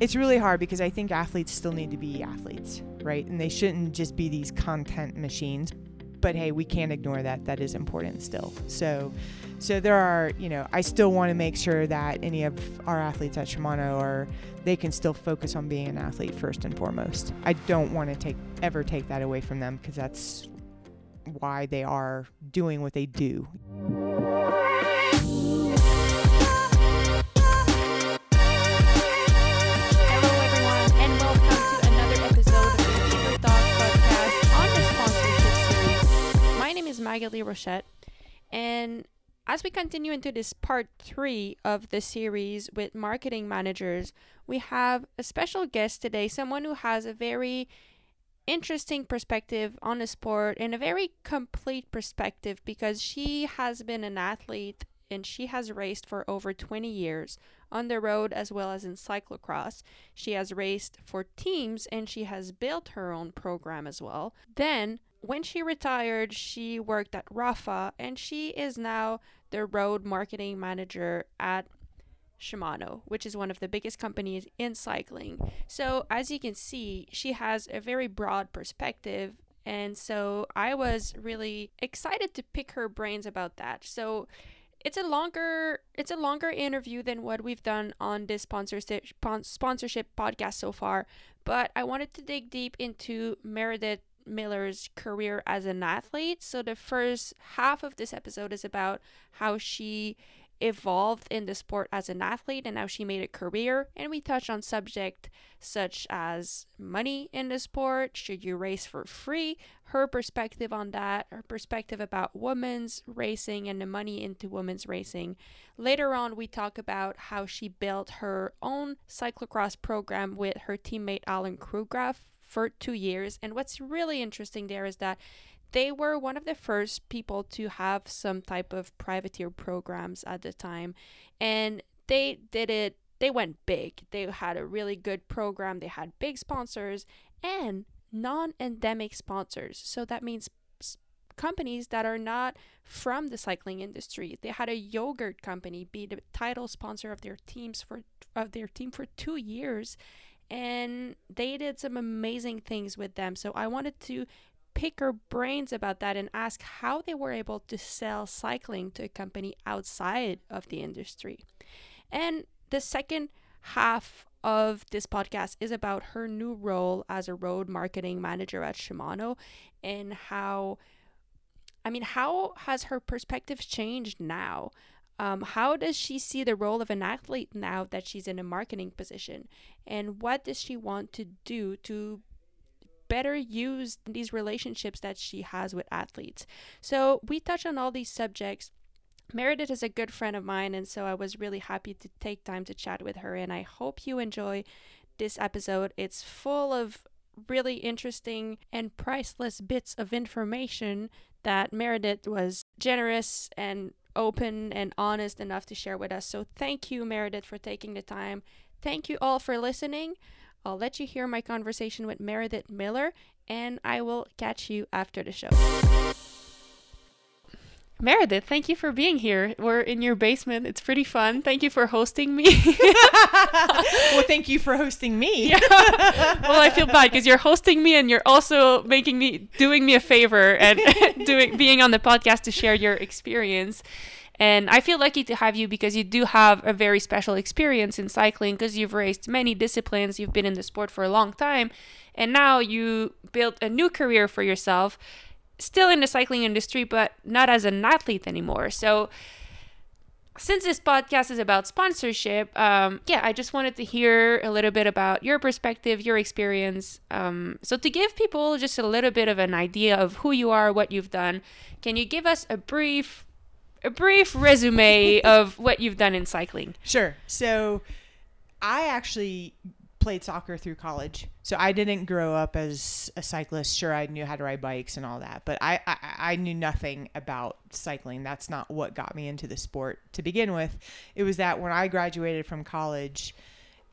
it's really hard because I think athletes still need to be athletes, right? And they shouldn't just be these content machines. But hey, we can't ignore that. That is important still. So, so there are, you know, I still want to make sure that any of our athletes at Shimano are, they can still focus on being an athlete first and foremost. I don't want to take ever take that away from them because that's why they are doing what they do. Maghalie Rochette, and as we continue into this part three of the series with marketing managers, we have a special guest today, someone who has a very interesting perspective on the sport and a very complete perspective because she has been an athlete and she has raced for over 20 years on the road as well as in cyclocross. She has raced for teams and she has built her own program as well. Then, when she retired, she worked at Rapha and she is now the road marketing manager at Shimano, which is one of the biggest companies in cycling. So, as you can see, she has a very broad perspective. And so I was really excited to pick her brains about that. So it's a longer it's a longer interview than what we've done on this sponsorship sponsorship podcast so far, but I wanted to dig deep into Meredith Miller's career as an athlete. So the first half of this episode is about how she evolved in the sport as an athlete and how she made a career. And we touch on subjects such as money in the sport. Should you race for free? Her perspective on that her perspective about women's racing and the money into women's racing. Later on we talk about how she built her own cyclocross program with her teammate Allen Krughoff for two years. And what's really interesting there is that they were one of the first people to have some type of privateer programs at the time. And they did it they went big. They had a really good program. They had big sponsors and non-endemic sponsors. So that means companies that are not from the cycling industry. They had a yogurt company be the title sponsor of their teams for of their team for 2 years and they did some amazing things with them so i wanted to pick her brains about that and ask how they were able to sell cycling to a company outside of the industry. And the second half of this podcast is about her new role as a road marketing manager at Shimano and how I mean how has her perspective changed now? Um, how does she see the role of an athlete now that she's in a marketing position? And what does she want to do to better use these relationships that she has with athletes. So we touch on all these subjects. Meredith is a good friend of mine, and so I was really happy to take time to chat with her. And I hope you enjoy this episode. It's full of really interesting and priceless bits of information that Meredith was generous and open and honest enough to share with us. So thank you, Meredith, for taking the time. Thank you all for listening. I'll let you hear my conversation with Meredith Miller, and I will catch you after the show. Meredith, thank you for being here. We're in your basement. It's pretty fun. Thank you for hosting me. well, thank you for hosting me. Yeah. Well, I feel bad because you're hosting me and you're also making me doing me a favor and doing being on the podcast to share your experience. And I feel lucky to have you because you do have a very special experience in cycling because you've raced many disciplines, you've been in the sport for a long time, and now you built a new career for yourself, still in the cycling industry, but not as an athlete anymore. So, since this podcast is about sponsorship, um, yeah, I just wanted to hear a little bit about your perspective, your experience. Um, so, to give people just a little bit of an idea of who you are, what you've done, can you give us a brief a brief resume of what you've done in cycling. Sure. So I actually played soccer through college. So I didn't grow up as a cyclist. Sure, I knew how to ride bikes and all that, but I, I, I knew nothing about cycling. That's not what got me into the sport to begin with. It was that when I graduated from college,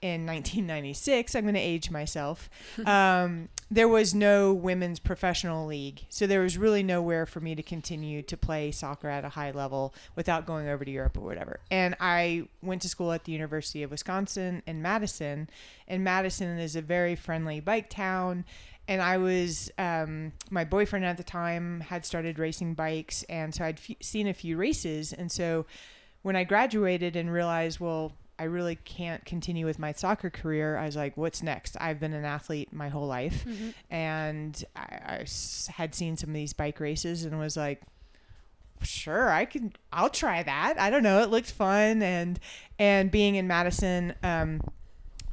in 1996, I'm going to age myself. Um, there was no women's professional league, so there was really nowhere for me to continue to play soccer at a high level without going over to Europe or whatever. And I went to school at the University of Wisconsin in Madison, and Madison is a very friendly bike town. And I was, um, my boyfriend at the time had started racing bikes, and so I'd f- seen a few races. And so when I graduated and realized, well, I really can't continue with my soccer career. I was like, what's next? I've been an athlete my whole life. Mhm. And I had seen some of these bike races and was like, sure, I can, I'll try that. I don't know. It looked fun. And, and being in Madison, um,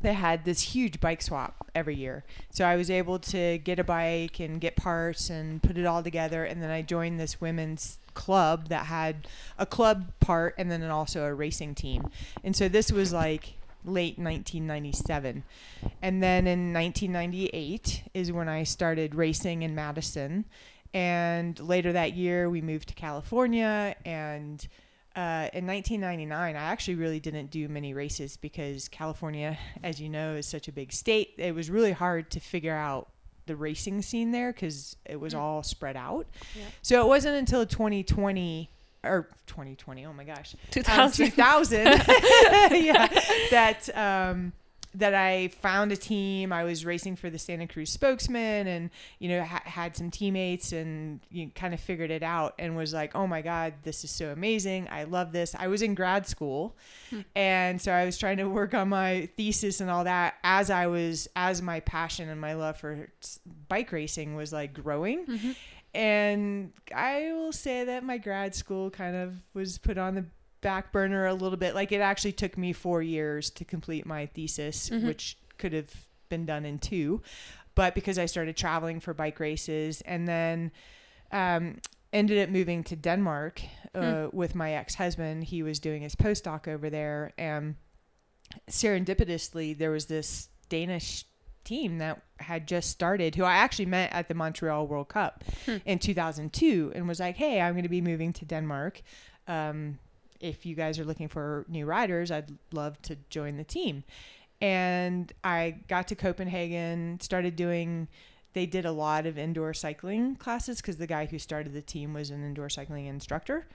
they had this huge bike swap every year. So I was able to get a bike and get parts and put it all together. And then I joined this women's club that had a club part and then also a racing team. And so this was like late 1997. And then in 1998 is when I started racing in Madison. And later that year, we moved to California and uh, in 1999, I actually really didn't do many races because California, as you know, is such a big state. It was really hard to figure out the racing scene there because it was Mm. all spread out. Yeah. So it wasn't until 2020 or 2020, oh my gosh, um, 2000. 2000 yeah, that um, that I found a team. I was racing for the Santa Cruz spokesman, and you know ha- had some teammates, and you kind of figured it out, and was like, oh my god, this is so amazing. I love this. I was in grad school, and so I was trying to work on my thesis and all that as I was as my passion and my love for bike racing was like growing. Mhm. And I will say that my grad school kind of was put on the back burner a little bit. Like it actually took me four years to complete my thesis, Mhm. which could have been done in two. But because I started traveling for bike races and then um, ended up moving to Denmark uh, with my ex husband, he was doing his postdoc over there. And serendipitously, there was this Danish team that had just started who I actually met at the Montreal World Cup Hmm. in 2002 and was like, "Hey, I'm going to be moving to Denmark. Um, if you guys are looking for new riders, I'd love to join the team." And I got to Copenhagen, started doing they did a lot of indoor cycling classes because the guy who started the team was an indoor cycling instructor.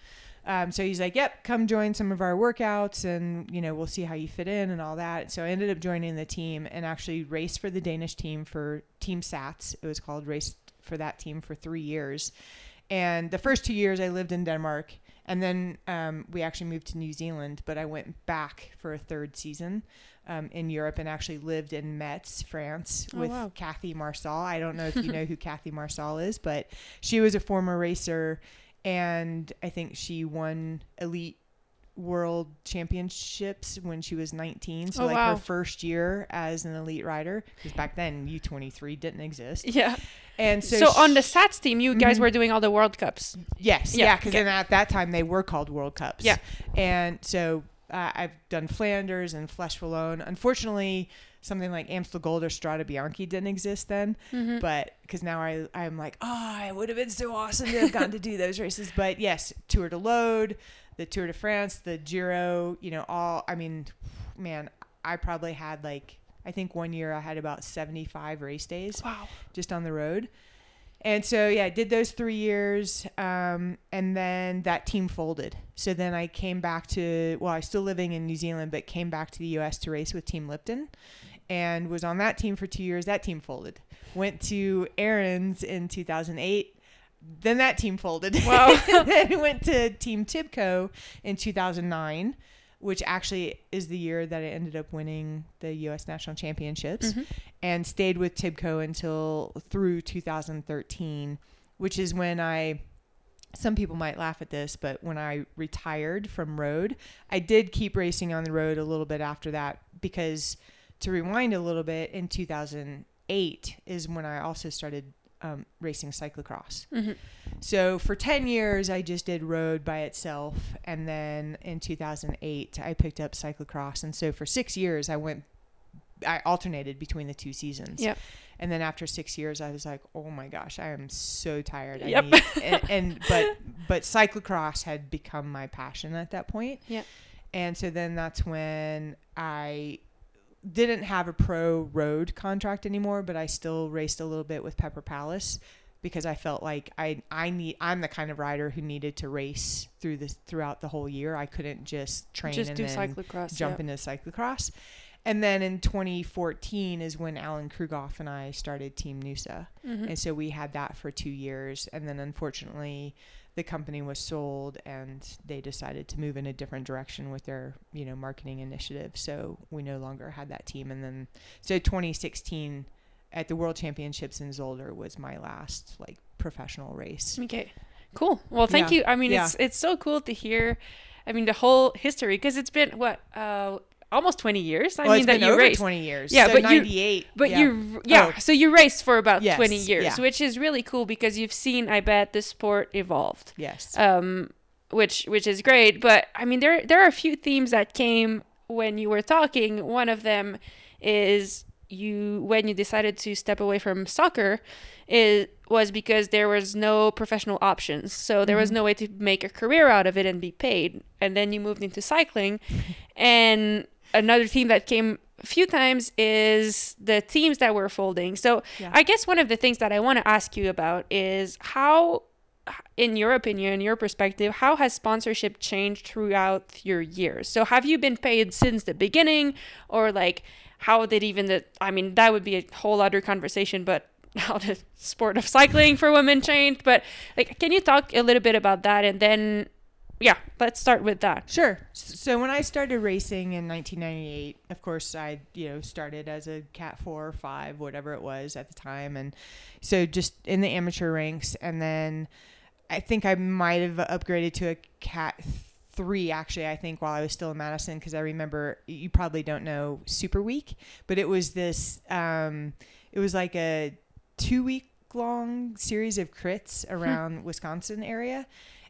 Um, so he's like, "Yep, come join some of our workouts, and you know we'll see how you fit in and all that." So I ended up joining the team and actually raced for the Danish team for Team Sats. It was called raced for that team for three years, and the first two years I lived in Denmark, and then um, we actually moved to New Zealand. But I went back for a third season um, in Europe and actually lived in Metz, France, Oh, with wow. Kathy Marsal. I don't know if you know who Kathy Marsal is, but she was a former racer, and I think she won elite world championships when she was 19 so Oh, like wow. her first year as an elite rider because back then u23 didn't exist Yeah. And so, So, on the SATS team, you guys Mhm. were doing all the World Cups. Yes, Yeah, yeah, because okay. then at that time they were called World Cups. Yeah. and so uh, I've done Flanders and Flèche Wallonne. Unfortunately, something like Amstel Gold or Strade Bianche didn't exist then, Mhm. but because now I I'm like, oh, it would have been so awesome to have gotten to do those races. But yes, Tour de l'Aude, the Tour de France, the Giro, you know, all. I mean, man, I probably had like. I think one year I had about 75 race days Wow. just on the road. And so yeah, I did those three years, um, and then that team folded. So then I came back to well, I was still living in New Zealand, but came back to the U.S. to race with Team Lipton, and was on that team for two years. That team folded. Went to Aaron's in 2008. Then that team folded. Wow. then went to Team Tibco in 2009, which actually is the year that I ended up winning the U.S. National Championships Mhm. and stayed with Tibco until through 2013, which is when I. Some people might laugh at this, but when I retired from road, I did keep racing on the road a little bit after that because to rewind a little bit, in 2008 is when I also started um, racing cyclocross. Mhm. So for 10 years, I just did road by itself. And then in 2008, I picked up cyclocross. And so for six years, I went, I alternated between the two seasons. Yep. And then after six years, I was like, oh my gosh, I am so tired. I Yep. need, and, and, but, but cyclocross had become my passion at that point. Yep. And so then that's when I didn't have a pro road contract anymore, but I still raced a little bit with Pepper Palace because I felt like I I need I'm the kind of rider who needed to race through this throughout the whole year. I couldn't just train Just and do then cyclocross. jump yeah. into cyclocross. And then in 2014 is when Allen Krughoff and I started Team Noosa. Mhm. And so we had that for two years. And then unfortunately, the company was sold and they decided to move in a different direction with their, you know, marketing initiative. So we no longer had that team. And then, so 2016 at the World Championships in Zolder was my last like professional race. Okay. Cool. Well, thank Yeah. you. I mean, Yeah. it's it's so cool to hear. I mean, the whole history because it's been what uh almost 20 years. I well, mean that you raced. 20 years. Yeah, so but you- 98. But yeah. you yeah, Oh. so you raced for about Yes, 20 years, yeah. which is really cool because you've seen I bet the sport evolved. Yes. Um which which is great, but I mean there there are a few themes that came when you were talking. One of them is you when you decided to step away from soccer it was because there was no professional options so there was Mhm. no way to make a career out of it and be paid and then you moved into cycling and another theme that came a few times is the teams that we're folding. So Yeah. i guess one of the things that i want to ask you about is how in your opinion your perspective how has sponsorship changed throughout your years? So have you been paid since the beginning? Or like how did even the i mean that would be a whole other conversation but how the sport of cycling for women changed but like can you talk a little bit about that? And then yeah let's start with that Sure. So when I started racing in 1998, of course, I you know started as a Cat four or five, whatever it was at the time, and so just in the amateur ranks, and then I think I might have upgraded to a Cat three actually. I think while I was still in Madison, because I remember you probably don't know Super Week, but it was this. Um, it was like a two week long series of crits around Wisconsin area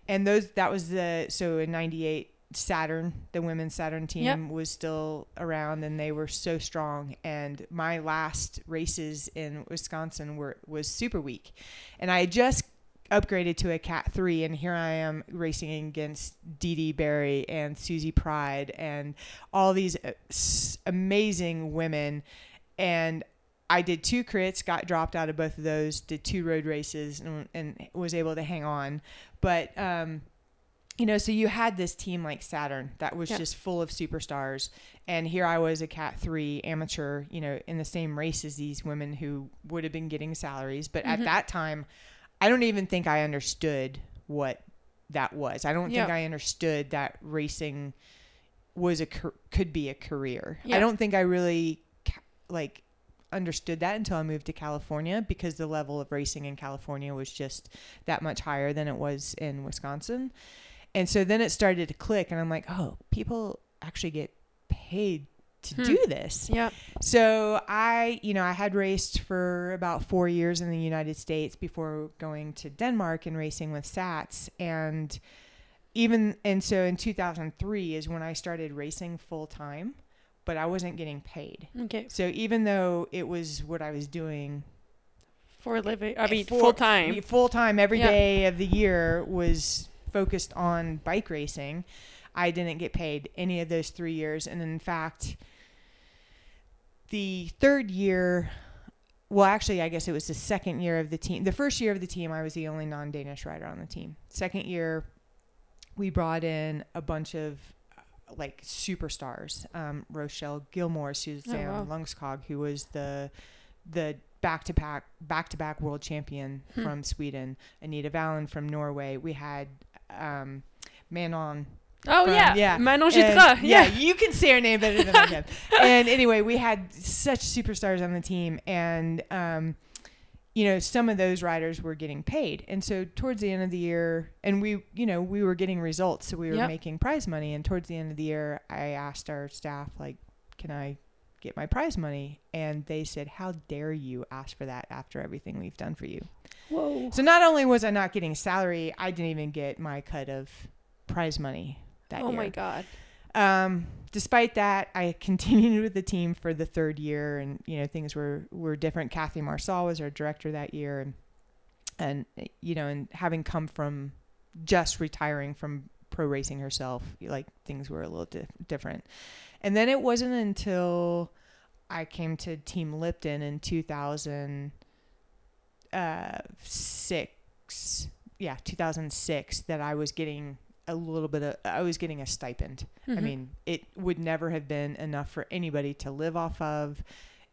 and those that was the so in 98 Saturn the women's Saturn team Yep. was still around and they were so strong. And my last races in Wisconsin were was Super Week. And I had just upgraded to a cat 3 and here I am racing against Dede Barry and Susy Pryde and all these uh, amazing women. And I did two crits, got dropped out of both of those, did two road races, and, and was able to hang on. But, um, you know, so you had this team like Saturn that was Yeah. just full of superstars. And here I was a Cat 3 amateur, you know, in the same race as these women who would have been getting salaries. But Mhm. at that time, I don't even think I understood what that was. I don't think I understood that racing was a could be a career. Yeah. I don't think I really like understood that until I moved to California because the level of racing in California was just that much higher than it was in Wisconsin. And so then it started to click and I'm like, "Oh, people actually get paid to Hmm. do this." yeah So I, you know, I had raced for about four years in the United States before going to Denmark and racing with Sats. And even, and so in 2003 is when I started racing full time, but I wasn't getting paid. okay So even though it was what I was doing for a living i eh, mean full- time full time every Yeah. day of the year was focused on bike racing. I didn't get paid any of those three years, and in fact, the third year. Well, actually, I guess it was the second year of the team. The first year of the team, I was the only non-Danish rider on the team. Second year, we brought in a bunch of like superstars. Um, Rochelle Gilmore, Suzanne Oh, wow. Ljungskog, who was the the back to back back to back world champion Hmm. from Sweden. Anita Valen from Norway. We had um, Manon oh from- yeah yeah. manon Jutras. yeah, yeah you can say her name better than I can. and anyway, we had such superstars on the team, and um, you know, some of those riders were getting paid, and so towards the end of the year, and we, you know, we were getting results, so we were Yep. making prize money, and towards the end of the year, I asked our staff, like, can I get my prize money? And they said, how dare you ask for that after everything we've done for you? whoa So not only was I not getting salary, I didn't even get my cut of prize money that oh year. Oh my god Um, despite that, I continued with the team for the third year, and you know things were were different. Kathy Marsal was our director that year, and and you know, and having come from just retiring from pro racing herself, like things were a little di- different. And then it wasn't until I came to Team Lipton in 2006. Yeah, 2006. That I was getting a little bit of. I was getting a stipend. I Mhm. mean, it would never have been enough for anybody to live off of.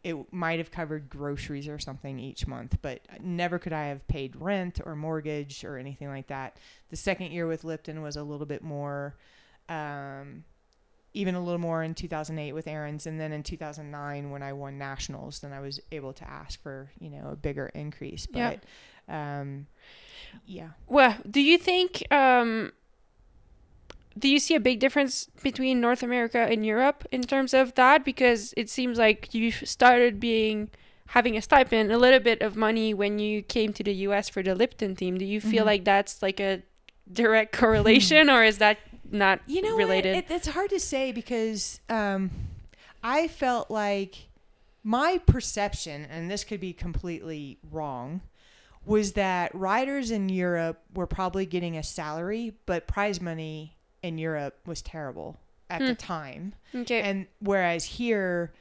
It might have covered groceries or something each month, but never could I have paid rent or mortgage or anything like that. The second year with Lipton was a little bit more, um, even a little more in 2008 with Aaron's, and then in 2009 when I won nationals, then I was able to ask for you know a bigger increase. Yeah. But um, yeah, Well, do you think um do you see a big difference between North America and Europe in terms of that because it seems like you've started being having a stipend, a little bit of money when you came to the US for the Lipton team. Do you feel Mhm. like that's like a direct correlation or is that not you know related? It, it's hard to say because um, I felt like my perception, and this could be completely wrong, was that riders in Europe were probably getting a salary, but prize money in Europe was terrible at the Hmm. time. okay. And whereas here,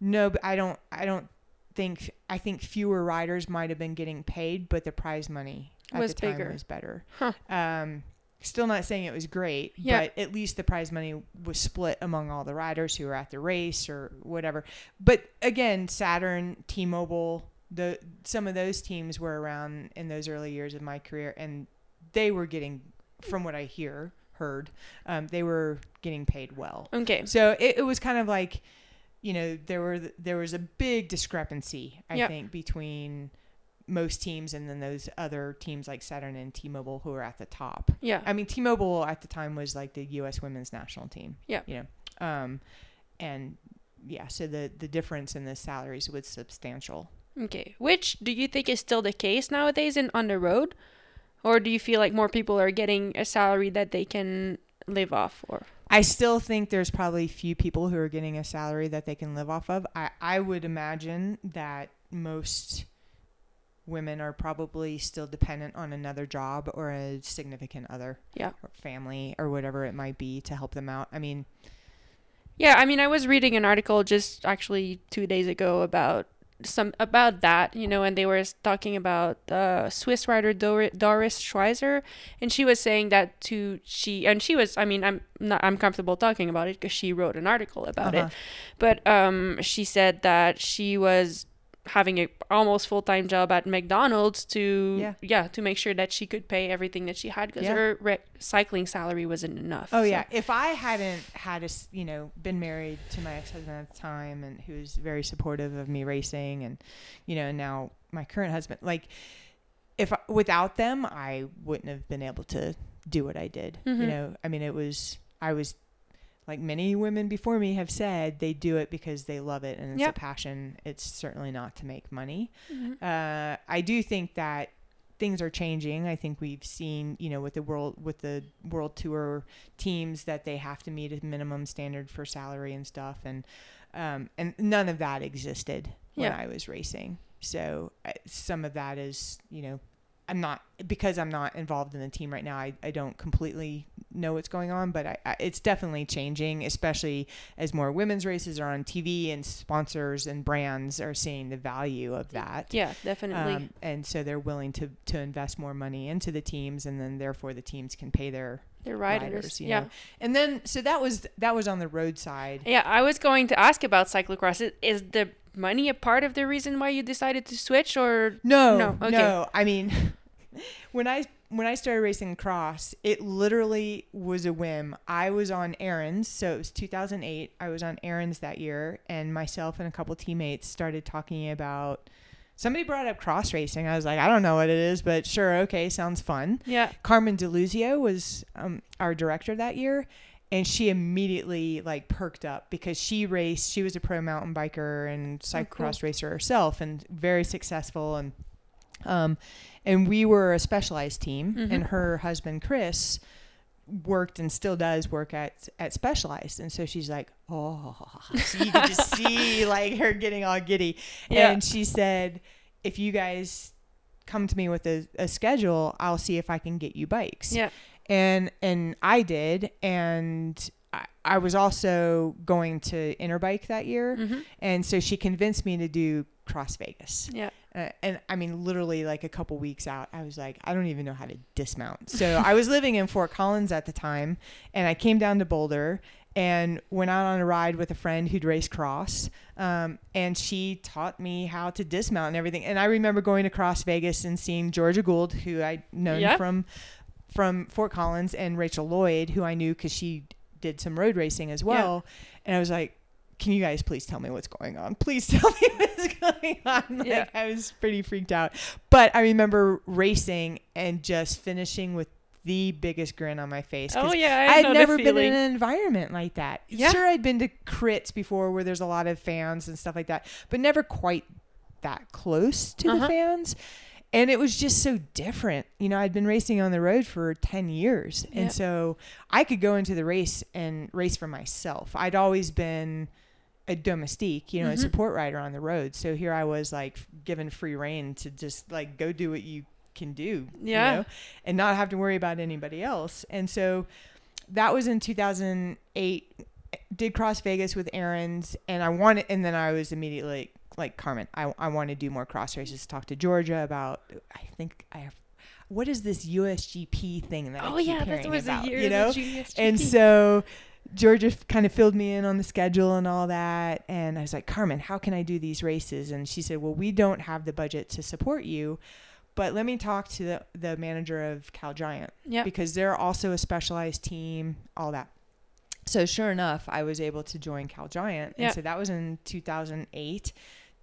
no, I don't, I don't think, I think fewer riders might have been getting paid, but the prize money at Was the time bigger. was better. Huh. Um, still not saying it was great, Yeah. but at least the prize money was split among all the riders who were at the race or whatever. But again, Saturn, T-Mobile, the some of those teams were around in those early years of my career, and they were getting, from what I hear, heard, um, they were getting paid well. okay. So it, it was kind of like, you know, there were there was a big discrepancy, I Yeah. think, between most teams and then those other teams like Saturn and T-Mobile who were at the top. Yeah. I mean, T-Mobile at the time was like the U.S. women's national team. Yeah. You know, um, and yeah, so the the difference in the salaries was substantial. Okay. Which do you think is still the case nowadays in on the road? Or do you feel like more people are getting a salary that they can live off or I still think there's probably few people who are getting a salary that they can live off of. I, I would imagine that most women are probably still dependent on another job or a significant other Yeah. or family or whatever it might be to help them out. I mean, Yeah, I mean, I was reading an article just actually two days ago about some about that, you know, and they were talking about uh, Swiss writer Dor- Doris Schweizer, and she was saying that to she and she was, I mean, I'm not I'm comfortable talking about it because she wrote an article about Uh-huh. it, but um, she said that she was having a almost full time job at McDonald's to Yeah. to make sure that she could pay everything that she had because Yeah. her re- cycling salary wasn't enough. Oh so- yeah, if I hadn't had a you know been married to my ex-husband at the time and who was very supportive of me racing and you know now my current husband like if I, without them I wouldn't have been able to do what I did. You Mhm. know, I mean it was I was like many women before me have said they do it because they love it and it's Yep. a passion. It's certainly not to make money Mhm. uh, I do think that things are changing. I think we've seen, you know, with the world with the world tour teams that they have to meet a minimum standard for salary and stuff, and um, and none of that existed when Yeah. I was racing. So uh, some of that is, you know, I'm not because I'm not involved in the team right now. I, I don't completely know what's going on, but I, I, it's definitely changing, especially as more women's races are on TV and sponsors and brands are seeing the value of that. Yeah, definitely. Um, and so they're willing to, to invest more money into the teams, and then therefore the teams can pay their They're riders. riders. you yeah. know. And then so that was that was on the road side. Yeah, I was going to ask about cyclocross. Is, is the money a part of the reason why you decided to switch or No, No, no. I mean, when I when I started racing cross, it literally was a whim. I was on Aaron's, so it was 2008. I was on Aaron's that year, and myself and a couple teammates started talking about. Somebody brought up cross racing. I was like, I don't know what it is, but sure, okay, sounds fun. Yeah. Carmen D'Aluisio was um, our director that year, and she immediately like perked up because she raced. She was a pro mountain biker and cyclocross racer herself, and very successful. And um, and we were a specialized team, Mhm. and her husband Chris worked and still does work at at specialized and so she's like oh so you could just see like her getting all giddy Yeah. and she said if you guys come to me with a, a schedule i'll see if i can get you bikes Yeah. and and i did and I, I was also going to Interbike that year, Mhm. and so she convinced me to do Cross Vegas. Yeah. Uh, and I mean, literally, like a couple weeks out, I was like, I don't even know how to dismount. So I was living in Fort Collins at the time, and I came down to Boulder and went out on a ride with a friend who'd race cross. Um, and she taught me how to dismount and everything. And I remember going to Cross Vegas and seeing Georgia Gould, who I'd known Yep. from from Fort Collins, and Rachel Lloyd, who I knew because she did some road racing as well. And I was like, can you guys please tell me what's going on? Please tell me what's going on. Like, Yeah. I was pretty freaked out. But I remember racing and just finishing with the biggest grin on my face. Oh yeah, I, had never been in an environment like that. Yeah. Sure, I'd been to crits before where there's a lot of fans and stuff like that, but never quite that close to the Uh-huh. fans. And it was just so different. You know, I'd been racing on the road for 10 years. And so I could go into the race and race for myself. I'd always been a domestique, you know, Mhm. a support rider on the road. So here I was like given free reign to just like go do what you can do, Yeah. you know, and not have to worry about anybody else. And so that was in 2008. Did Cross Vegas with Aaron's, and I wanted, and then I was immediately like Carmen. I I want to do more cross races. Talk to Georgia about. I think I have. What is this USGP thing that I Oh keep yeah, that hearing was about? a year. you know, and so Georgia kind of filled me in on the schedule and all that. And I was like, Carmen, how can I do these races? And she said, Well, we don't have the budget to support you, but let me talk to the, the manager of Cal Giant yeah, because they're also a specialized team, all that. So sure enough, I was able to join Cal Giant. Yeah. And so that was in 2008.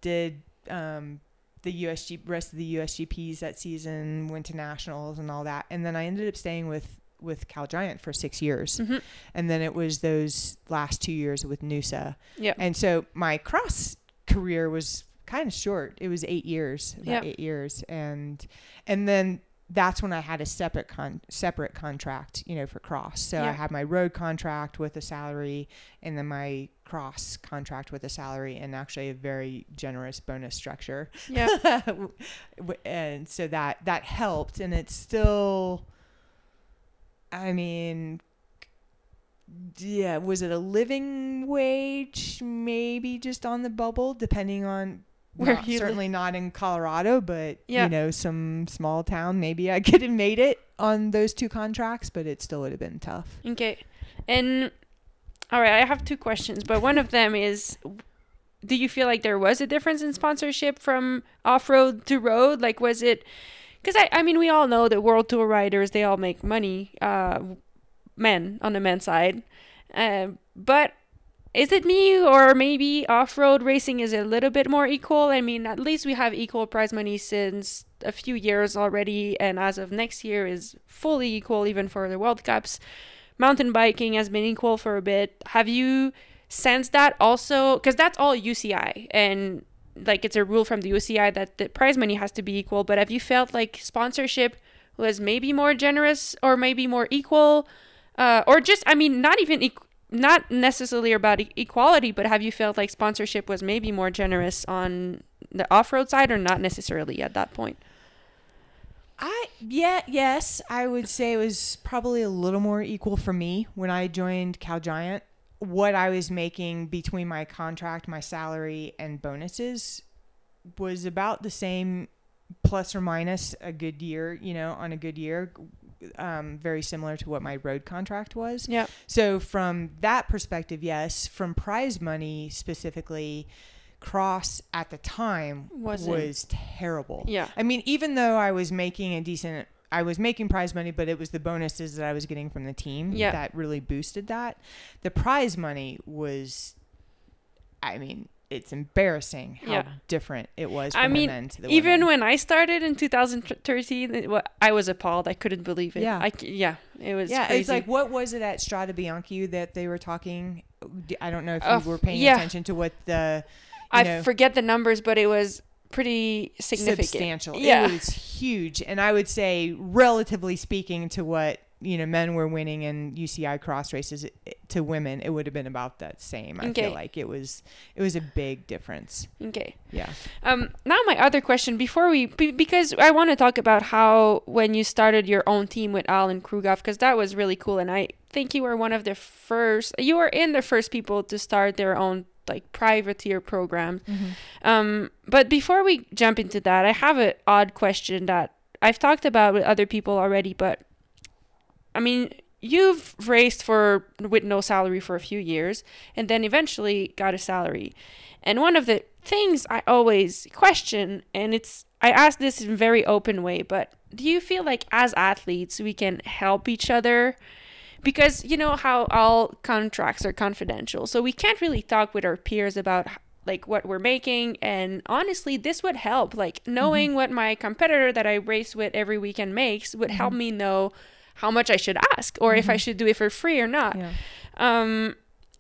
Did um, the USG rest of the USGPs that season, went to nationals and all that. And then I ended up staying with with Cal Giant for six years. Mhm. And then it was those last two years with Noosa. yeah, And so my cross career was kind of short. It was eight years, about Yep. eight years, and and then that's when I had a separate con separate contract, you know, for cross. So I had my road contract with a salary, and then my cross contract with a salary, and actually a very generous bonus structure. yeah. And so that that helped, and it's still. I mean, yeah, was it a living wage? Maybe just on the bubble, depending on. Where not- li- certainly not in Colorado, but Yeah. you know, some small town. Maybe I could have made it on those two contracts, but it still would have been tough. Okay. And all right, I have two questions, but one of them is do you feel like there was a difference in sponsorship from off-road to road? Like was it cuz I I mean we all know that world tour riders they all make money uh men on the men's side. Um but is it me or maybe off-road racing is a little bit more equal? I mean, at least we have equal prize money since a few years already and as of next year is fully equal even for the World Cups mountain biking has been equal for a bit. Have you sensed that also? Because that's all UCI, and like it's a rule from the UCI that the prize money has to be equal. But have you felt like sponsorship was maybe more generous or maybe more equal, uh, or just I mean, not even equ- not necessarily about e- equality, but have you felt like sponsorship was maybe more generous on the off-road side, or not necessarily at that point? I yeah yes I would say it was probably a little more equal for me when I joined Cal Giant. What I was making between my contract, my salary, and bonuses was about the same, plus or minus a good year. You know, on a good year, um, very similar to what my road contract was. Yeah. So from that perspective, yes. From prize money specifically, cross at the time Wasn't. was terrible. Yeah. I mean, even though I was making a decent, I was making prize money, but it was the bonuses that I was getting from the team Yeah. that really boosted that. The prize money was, I mean, it's embarrassing how Yeah. different it was. From I mean, the men to the Even women. when I started in 2013, I was appalled. I couldn't believe it. Yeah. I yeah, it was yeah, crazy. it's like what was it at Strade Bianche that they were talking? I don't know if you were paying yeah. attention to what the I know, forget the numbers, but it was pretty significant. substantial. Yeah. It was huge. And I would say, relatively speaking to what you know men were winning in UCI cross races to women, it would have been about that same. I Okay. feel like it was it was a big difference. Okay. Yeah. Um, now my other question before we because I want to talk about how when you started your own team with Allen Krughoff because that was really cool and I think you were one of the first you were in the first people to start their own like privateer program. Um, but before we jump into that, I have an odd question that I've talked about with other people already, but I mean, you've raced for with no salary for a few years and then eventually got a salary. And one of the things I always question and it's I ask this in a very open way, but do you feel like as athletes we can help each other? Because you know how all contracts are confidential. So we can't really talk with our peers about like what we're making and honestly this would help like mm-hmm. knowing what my competitor that I race with every weekend makes would help mm-hmm. me know how much I should ask or if I mm-hmm. should do it for free or not. Yeah. Um,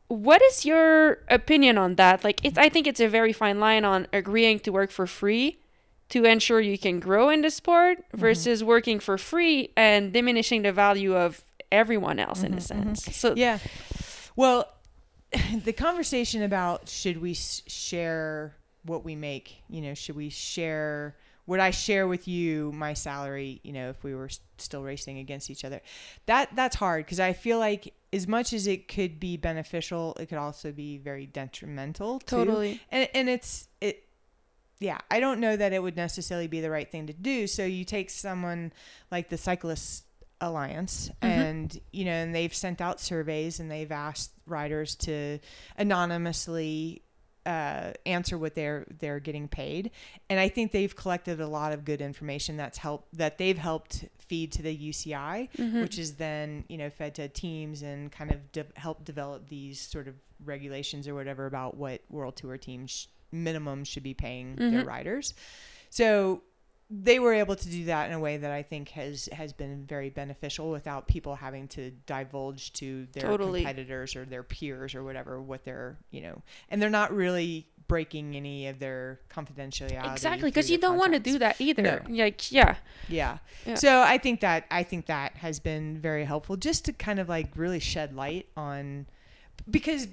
what is your opinion on that? Like, it's, I think it's a very fine line on agreeing to work for free to ensure you can grow in the sport versus working for free and diminishing the value of everyone else in a mm-hmm, mm-hmm. sense. So, Yeah. Well, the conversation about should we share what we make, you know, should we share would I share with you my salary, you know, if we were still racing against each other? That that's hard because I feel like as much as it could be beneficial, it could also be very detrimental. too. Totally. And and it's it yeah, I don't know that it would necessarily be the right thing to do. So you take someone like the Cyclists Alliance, mm-hmm. and you know, and they've sent out surveys and they've asked riders to anonymously uh, answer what they're they're getting paid, and I think they've collected a lot of good information that's helped that they've helped feed to the UCI, mm-hmm. which is then you know fed to teams and kind of de- help develop these sort of regulations or whatever about what World Tour teams minimum should be paying their mm-hmm. riders. So they were able to do that in a way that I think has has been very beneficial without people having to divulge to their Totally. competitors or their peers or whatever what they're you know and they're not really breaking any of their confidentiality exactly. Because you don't want to do that either. No. Like, yeah. Yeah. Yeah. So I think that I think that has been very helpful just to kind of like really shed light on because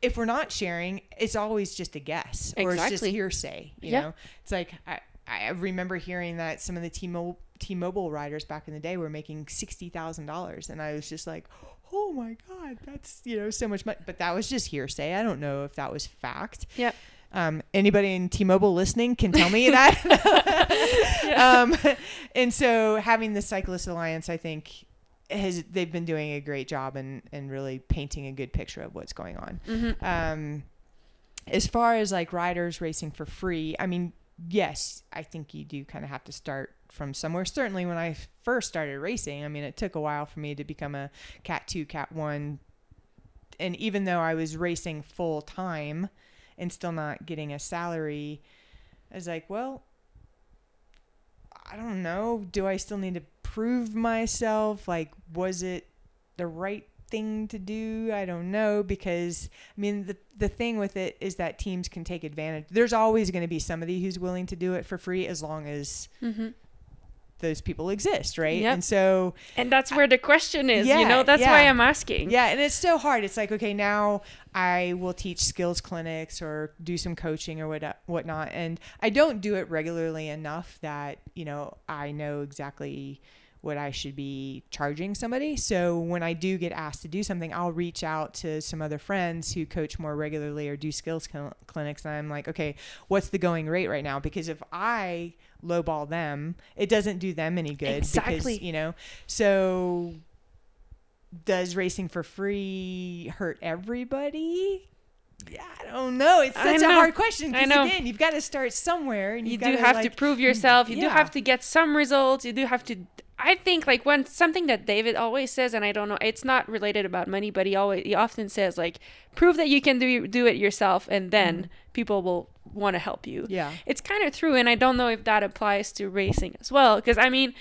if we're not sharing, it's always just a guess or it's just hearsay. You Yeah. know, it's like I I remember hearing that some of the T-Mobile T-Mobile riders back in the day were making sixty thousand dollars, and I was just like, oh my god, that's you know so much money. But that was just hearsay. I don't know if that was fact. Yep. Um, anybody in T-Mobile listening can tell me that. um, and so having the Cyclist Alliance, I think, has they've been doing a great job and and really painting a good picture of what's going on. Mm-hmm. Um, as far as like riders racing for free, I mean, yes, I think you do kind of have to start from somewhere. Certainly, when I first started racing, I mean, it took a while for me to become a Cat Two, Cat One, and even though I was racing full time and still not getting a salary, I was like, well, I don't know. Do I still need to prove myself? Like, was it the right thing to do? I don't know because I mean the the thing with it is that teams can take advantage. There's always going to be somebody who's willing to do it for free as long as Mm-hmm. those people exist, right? Yep. And so And that's where the question is, Yeah, you know, that's why. I'm asking. yeah, and it's so hard. It's like, okay, now I will teach skills clinics or do some coaching or what whatnot, and I don't do it regularly enough that you know I know exactly what I should be charging somebody. So when I do get asked to do something, I'll reach out to some other friends who coach more regularly or do skills cl- clinics, and I'm like, okay, what's the going rate right now? Because if I lowball them, it doesn't do them any good. Exactly. Because, you know, so does racing for free hurt everybody? Yeah, I don't know. It's such a hard question I because again, you've got to start somewhere, and you do have to prove hmm, yourself. You do have to get some results. You do have to. I think like when something that David always says, and I don't know, it's not related about money, but he always he often says like, prove that you can do do it yourself, and then people will want to help you. Mm-hmm. Yeah. It's kind of true, and I don't know if that applies to racing as well, because I mean.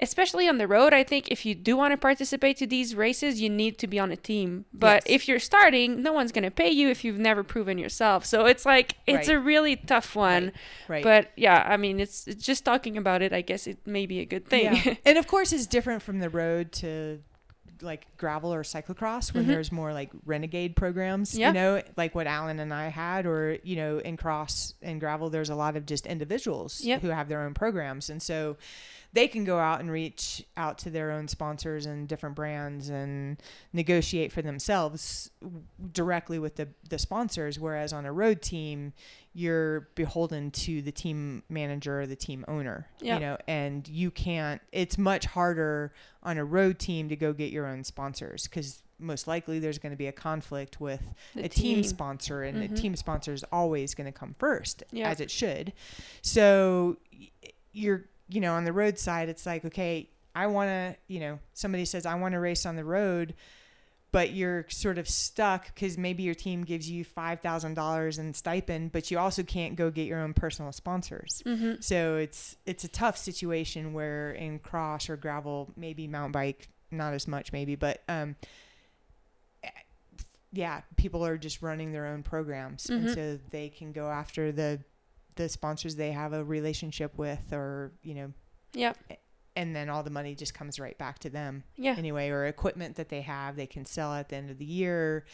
Especially on the road, I think if you do want to participate to these races, you need to be on a team. But Yes. if you're starting, no one's gonna pay you if you've never proven yourself. So it's like it's Right. a really tough one. Right. But yeah, I mean, it's, it's just talking about it. I guess it may be a good thing. Yeah. and of course, it's different from the road to like gravel or cyclocross when Mhm. there's more like renegade programs, Yeah. you know, like what Allen and I had, or, you know, in cross and gravel, there's a lot of just individuals Yep. who have their own programs. And so they can go out and reach out to their own sponsors and different brands and negotiate for themselves directly with the, the sponsors. Whereas on a road team, you're beholden to the team manager or the team owner, Yeah. you know, and you can't, it's much harder on a road team to go get your own sponsors because most likely there's going to be a conflict with The a team, team. sponsor and Mhm. a team sponsor is always going to come first Yeah. as it should so you're you know on the road side it's like okay i want to you know somebody says i want to race on the road but you're sort of stuck because maybe your team gives you $5000 in stipend but you also can't go get your own personal sponsors Mm-hmm. so it's it's a tough situation where in cross or gravel, maybe mountain bike, not as much maybe, but um eh, yeah, people are just running their own programs and Mhm. so they can go after the the sponsors they have a relationship with or, you know, Yep. and then all the money just comes right back to them Yeah. anyway or equipment that they have they can sell at the end of the year,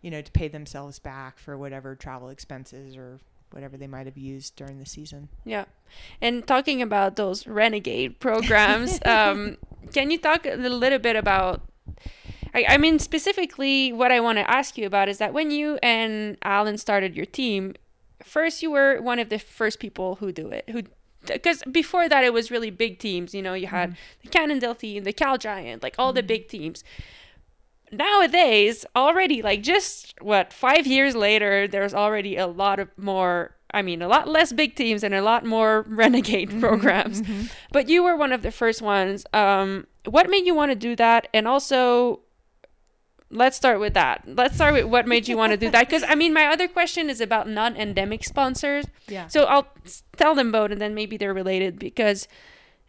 you know, to pay themselves back for whatever travel expenses or whatever they might have used during the season. Yeah. And talking about those renegade programs, um, can you talk a little, bit about? I, I mean, specifically, what I want to ask you about is that when you and Allen started your team, first you were one of the first people who do it, who because before that it was really big teams. You know, you had mm-hmm. the Cannondale team, the Cal Giant, like all the mm-hmm. big teams. Nowadays, already like just what five years later, there's already a lot of more. I mean, a lot less big teams and a lot more renegade mm-hmm. programs. But you were one of the first ones. Um, what made you want to do that? And also, let's start with that. Let's start with what made you want to do that. Because I mean, my other question is about non-endemic sponsors. Yeah. So I'll tell them both, and then maybe they're related because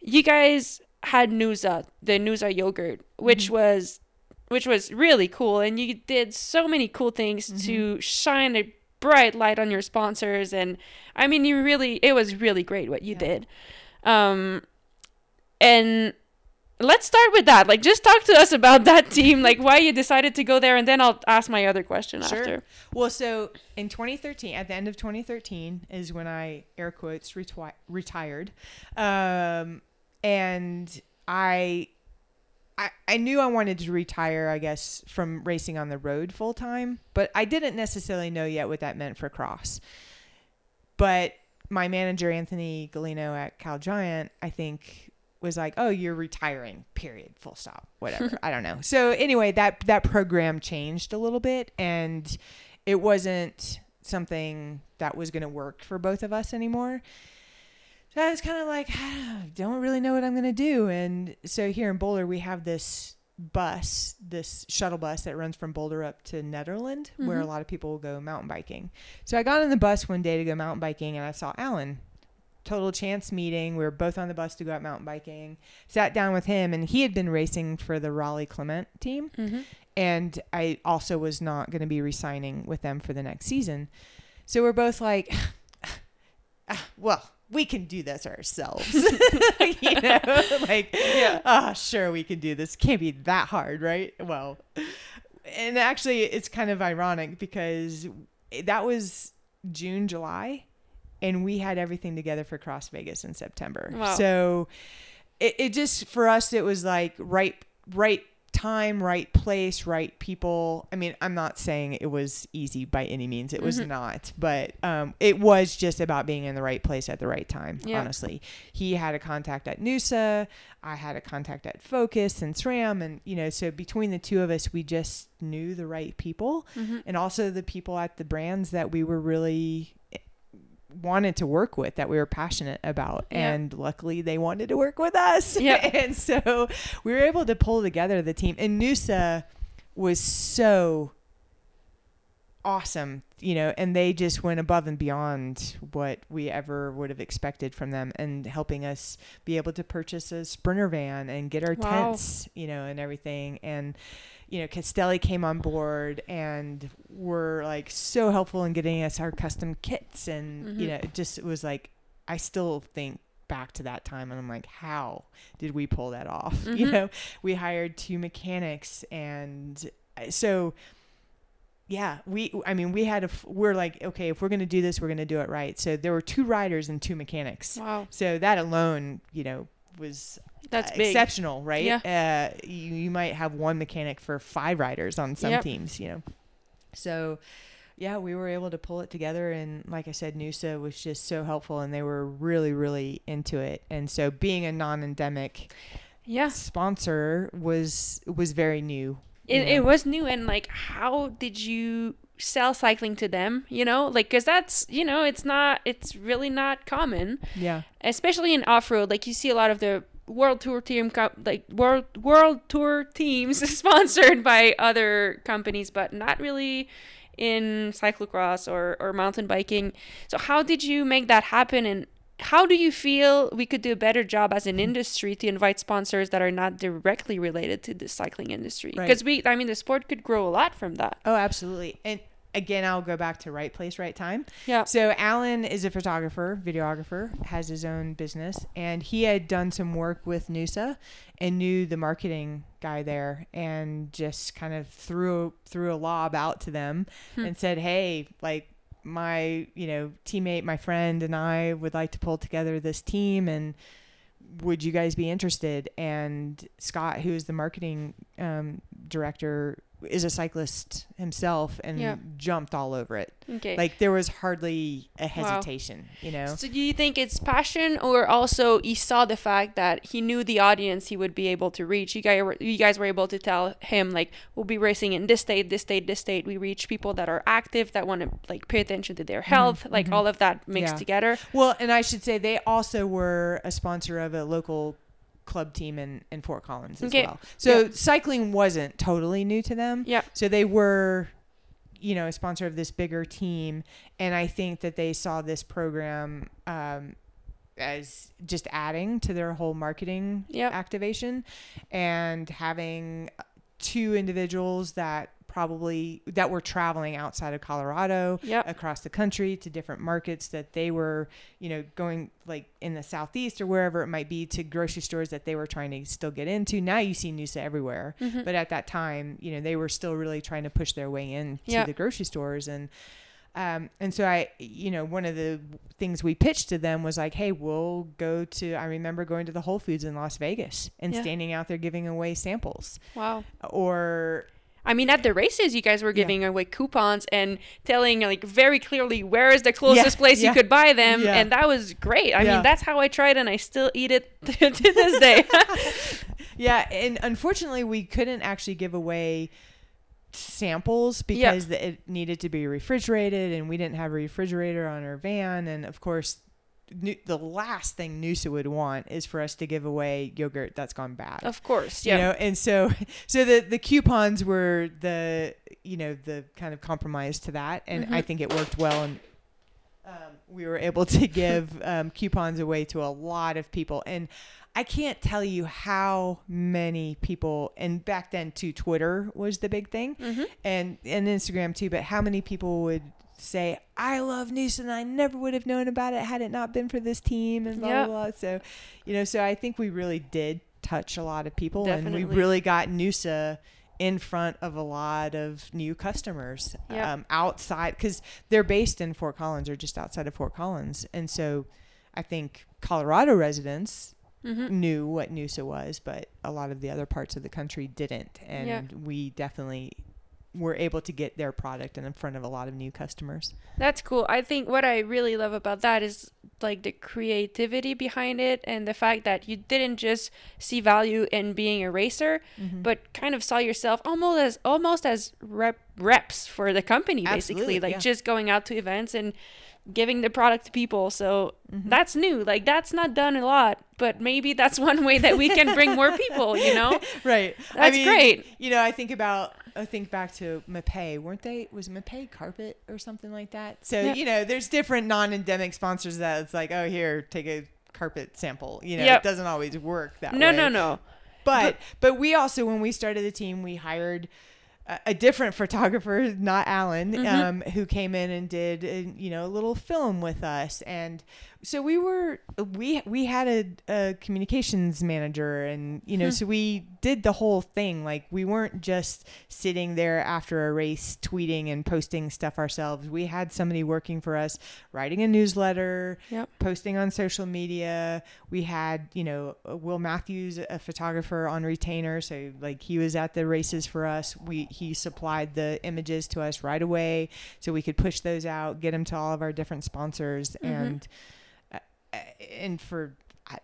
you guys had Noosa, the Noosa yogurt, which was which was really cool, and you did so many cool things to shine a bright light on your sponsors, and I mean, you really it was really great what you Yeah. did. Um, and let's start with that. Like, just talk to us about that team, like why you decided to go there, and then I'll ask my other question Sure. after. Well, so in 2013, at the end of 2013, is when I air quotes retwi- retired, um, and I, I, I knew I wanted to retire, I guess, from racing on the road full time, but I didn't necessarily know yet what that meant for cross. But my manager Anthony Galino at Cal Giant, I think was like, "Oh, you're retiring." Period. Full stop. Whatever. I don't know. So anyway, that that program changed a little bit, and it wasn't something that was going to work for both of us anymore. So I was kind of like, I don't really know what I'm going to do. And so here in Boulder, we have this bus, this shuttle bus that runs from Boulder up to Nederland, where a Mhm. lot of people will go mountain biking. So I got on the bus one day to go mountain biking, and I saw Allen. Total chance meeting. We were both on the bus to go out mountain biking. Sat down with him, and he had been racing for the Raleigh Clement team Mm-hmm. and I also was not going to be re-signing with them for the next season. So we're both like, "Ah, well, we can do this ourselves, you know, like, Yeah. ah, sure, we can do this. Can't be that hard, right? Well, and actually, it's kind of ironic because that was June, July, and we had everything together for Cross Vegas in September. Wow. So it, it just for us it was like right right time right place right people i mean i'm not saying it was easy by any means it was Mhm. not but um, it was just about being in the right place at the right time Yeah. honestly he had a contact at Noosa i had a contact at focus and sram and you know so between the two of us we just knew the right people Mm-hmm. and also the people at the brands that we were really wanted to work with that we were passionate about Yeah. and luckily they wanted to work with us Yeah. and so we were able to pull together the team and Noosa was so awesome you know and they just went above and beyond what we ever would have expected from them and helping us be able to purchase a sprinter van and get our Wow. tents you know and everything and you know Castelli came on board and were like so helpful in getting us our custom kits and you Mhm. know it just was like I still think back to that time and I'm like, how did we pull that off? You Mhm. know, we hired two mechanics and uh, so yeah, we I mean, we had a we're like, okay, if we're going to do this, we're going to do it right. So there were two riders and two mechanics. Wow, So that alone, you know, was that's uh, exceptional, right? Yeah. Uh, you, you might have one mechanic for five riders on some Yep. teams, you know. So, yeah, we were able to pull it together, and like I said, Noosa was just so helpful, and they were really, really into it. And so, being a non-endemic Yeah, sponsor was was very new. it, it was new and like how did you sell cycling to them you know? Like because that's you know it's not it's really not common. Yeah, especially in off-road like you see a lot of the world tour team like world world tour teams sponsored by other companies but not really in cyclocross or or mountain biking. So how did you make that happen and how do you feel we could do a better job as an industry to invite sponsors that are not directly related to the cycling industry Right. because we i mean the sport could grow a lot from that Oh, absolutely. And again, I'll go back to right place, right time. yeah So Allen is a photographer, videographer, has his own business, and he had done some work with Noosa and knew the marketing guy there, and just kind of threw threw a lob out to them Hmm. and said, "Hey, like my you know teammate, my friend, and I would like to pull together this team and." Would you guys be interested? And Scott, who is the marketing um, director, is a cyclist himself and Yeah. jumped all over it. okay Like there was hardly a hesitation, you know. So do you think it's passion, or also he saw the fact that he knew the audience he would be able to reach? You guys, were, you guys were able to tell him like, we'll be racing in this state, this state, this state. We reach people that are active, that want to like pay attention to their mm-hmm, health, like mm-hmm. all of that mixed Yeah. together. Well, and I should say they also were a sponsor of a local club team in, in Fort Collins as Okay. well. So Yeah. cycling wasn't totally new to them. Yeah. So they were, you know, a sponsor of this bigger team, and I think that they saw this program um, as just adding to their whole marketing Yep. activation, and having two individuals that probably that were traveling outside of Colorado Yep. across the country to different markets that they were, you know, going like in the southeast or wherever it might be to grocery stores that they were trying to still get into. Now you see Noosa everywhere, Mhm. but at that time, you know, they were still really trying to push their way in to Yeah. the grocery stores and. Um, and so I, you know, one of the things we pitched to them was like, hey, we'll go to. I remember going to the Whole Foods in Las Vegas and Yeah. standing out there giving away samples, Wow. or I mean, at the races, you guys were Yeah. giving away coupons and telling like very clearly where is the closest place yeah. you could buy them, Yeah. and that was great. I Yeah. mean, that's how I tried, and I still eat it to this day. Yeah, and unfortunately, we couldn't actually give away samples because it needed to be refrigerated, and we didn't have a refrigerator on our van. And of course, the last thing Noosa would want is for us to give away yogurt that's gone bad. of course, You yeah. know, and so so the the coupons were the you know the kind of compromise to that, and I Mhm. think it worked well and. Um, we were able to give um, coupons away to a lot of people, and I can't tell you how many people. And back then, too, Twitter was the big thing, Mhm. and and Instagram too. But how many people would say, "I love Noosa, and I never would have known about it had it not been for this team," and blah Yep. blah blah. So, you know, so I think we really did touch a lot of people, and we really got Noosa in front of a lot of new customers Yep. um, outside because they're based in Fort Collins or just outside of Fort Collins, and so I think Colorado residents Mhm. knew what Noosa was, but a lot of the other parts of the country didn't, and we definitely were able to get their product in front of a lot of new customers. That's cool. I think what I really love about that is like the creativity behind it and the fact that you didn't just see value in being a racer, Mm-hmm. but kind of saw yourself almost as almost as rep, reps for the company Absolutely, basically, like yeah. just going out to events and giving the product to people. So Mm-hmm. that's new. Like that's not done a lot, but maybe that's one way that we can bring more people, you know? right. That's great. You know, I think about I think back to Mapei. weren't they? Was Mapei carpet or something like that? So Yeah. you know, there's different non-endemic sponsors that it's like, oh, here, take a carpet sample. You know, Yep. it doesn't always work that No, way. no, no. No. But but we also when we started the team, we hired a, a different photographer, not Allen, Mhm. um, who came in and did uh, you know a little film with us, and so we were we we had a, a communications manager, and you know Hmm. so we did the whole thing. Like we weren't just sitting there after a race tweeting and posting stuff ourselves. We had somebody working for us, writing a newsletter, Yep. posting on social media. We had, you know, Will Matthews, a photographer on retainer, so like he was at the races for us. We he supplied the images to us right away, so we could push those out, get them to all of our different sponsors, Mhm. and uh, and for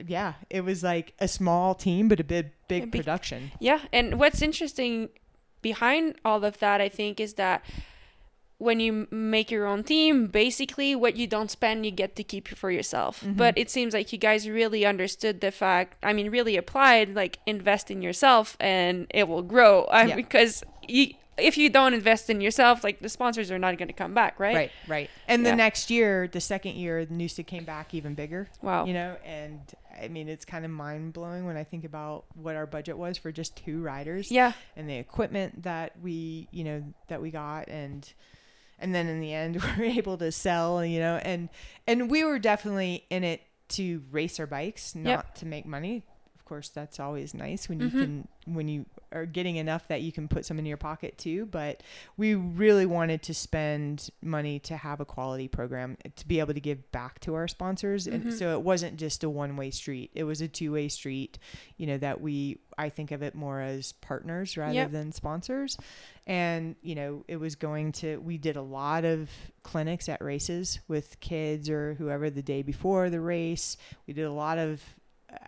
yeah, it was like a small team but a big big big- production. Yeah, and what's interesting behind all of that, I think, is that when you make your own team, basically what you don't spend, you get to keep for yourself. Mhm. But it seems like you guys really understood the fact. I mean, really applied like invest in yourself, and it will grow. Yeah. Because you, if you don't invest in yourself, like the sponsors are not going to come back, right? Right, right. And Yeah. the next year, the second year, Noosa came back even bigger. Wow. you know and i mean it's kind of mind-blowing when i think about what our budget was for just two riders Yeah. and the equipment that we you know that we got and and then in the end we were able to sell you know and and we were definitely in it to race our bikes not to make money of course that's always nice when you Mhm. can when you are getting enough that you can put some in your pocket too but we really wanted to spend money to have a quality program to be able to give back to our sponsors Mhm. and so it wasn't just a one-way street it was a two-way street you know that we i think of it more as partners rather Yep. than sponsors and you know it was going to we did a lot of clinics at races with kids or whoever the day before the race we did a lot of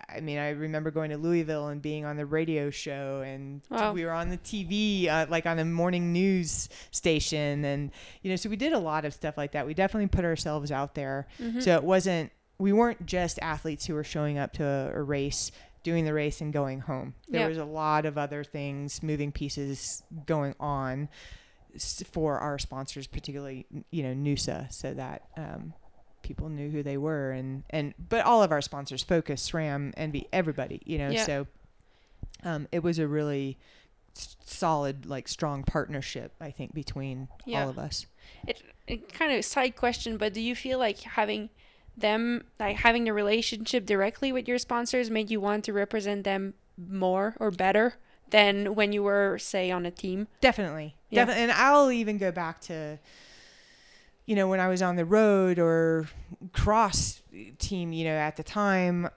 I mean, I remember going to Louisville and being on the radio show, and Wow. we were on the TV, uh, like on a morning news station, and you know, so we did a lot of stuff like that. We definitely put ourselves out there, Mhm. so it wasn't we weren't just athletes who were showing up to a, a race, doing the race, and going home. There Yeah. was a lot of other things, moving pieces going on for our sponsors, particularly you know Noosa, so that um, people knew who they were, and and but all of our sponsors, Focus, SRAM, ENVE, everybody, you know, Yeah. so um, it was a really s- solid, like strong partnership, I think, between Yeah. all of us. it, it kind of side question, but do you feel like having them like having the relationship directly with your sponsors made you want to represent them more or better than when you were say on a team? Definitely. Yeah. Definitely. And I'll even go back to, you know, when I was on the road or cross team, you know, at the time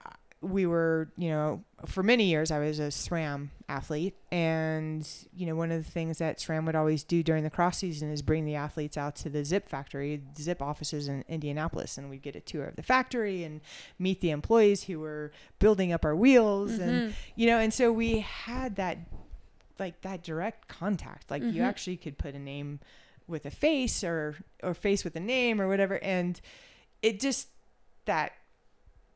we were, you know, for many years I was a SRAM athlete. And, you know, one of the things that SRAM would always do during the cross season is bring the athletes out to the Zipp factory, Zipp offices in Indianapolis. And we'd get a tour of the factory and meet the employees who were building up our wheels and Mhm. you know and so we had that like that direct contact like you Mhm. actually could put a name with a face or or face with a name or whatever. And it just that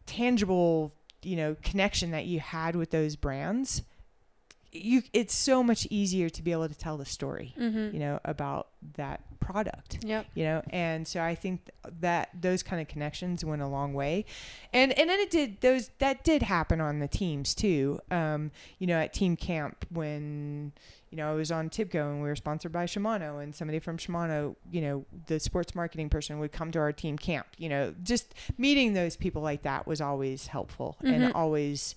tangible you know connection that you had with those brands you it's so much easier to be able to tell the story Mhm. you know about that product Yep. you know and so i think th- that those kind of connections went a long way and and then it did those that did happen on the teams too um you know at team camp when you know i was on tibco and we were sponsored by shimano and somebody from shimano you know the sports marketing person would come to our team camp you know just meeting those people like that was always helpful Mhm. and always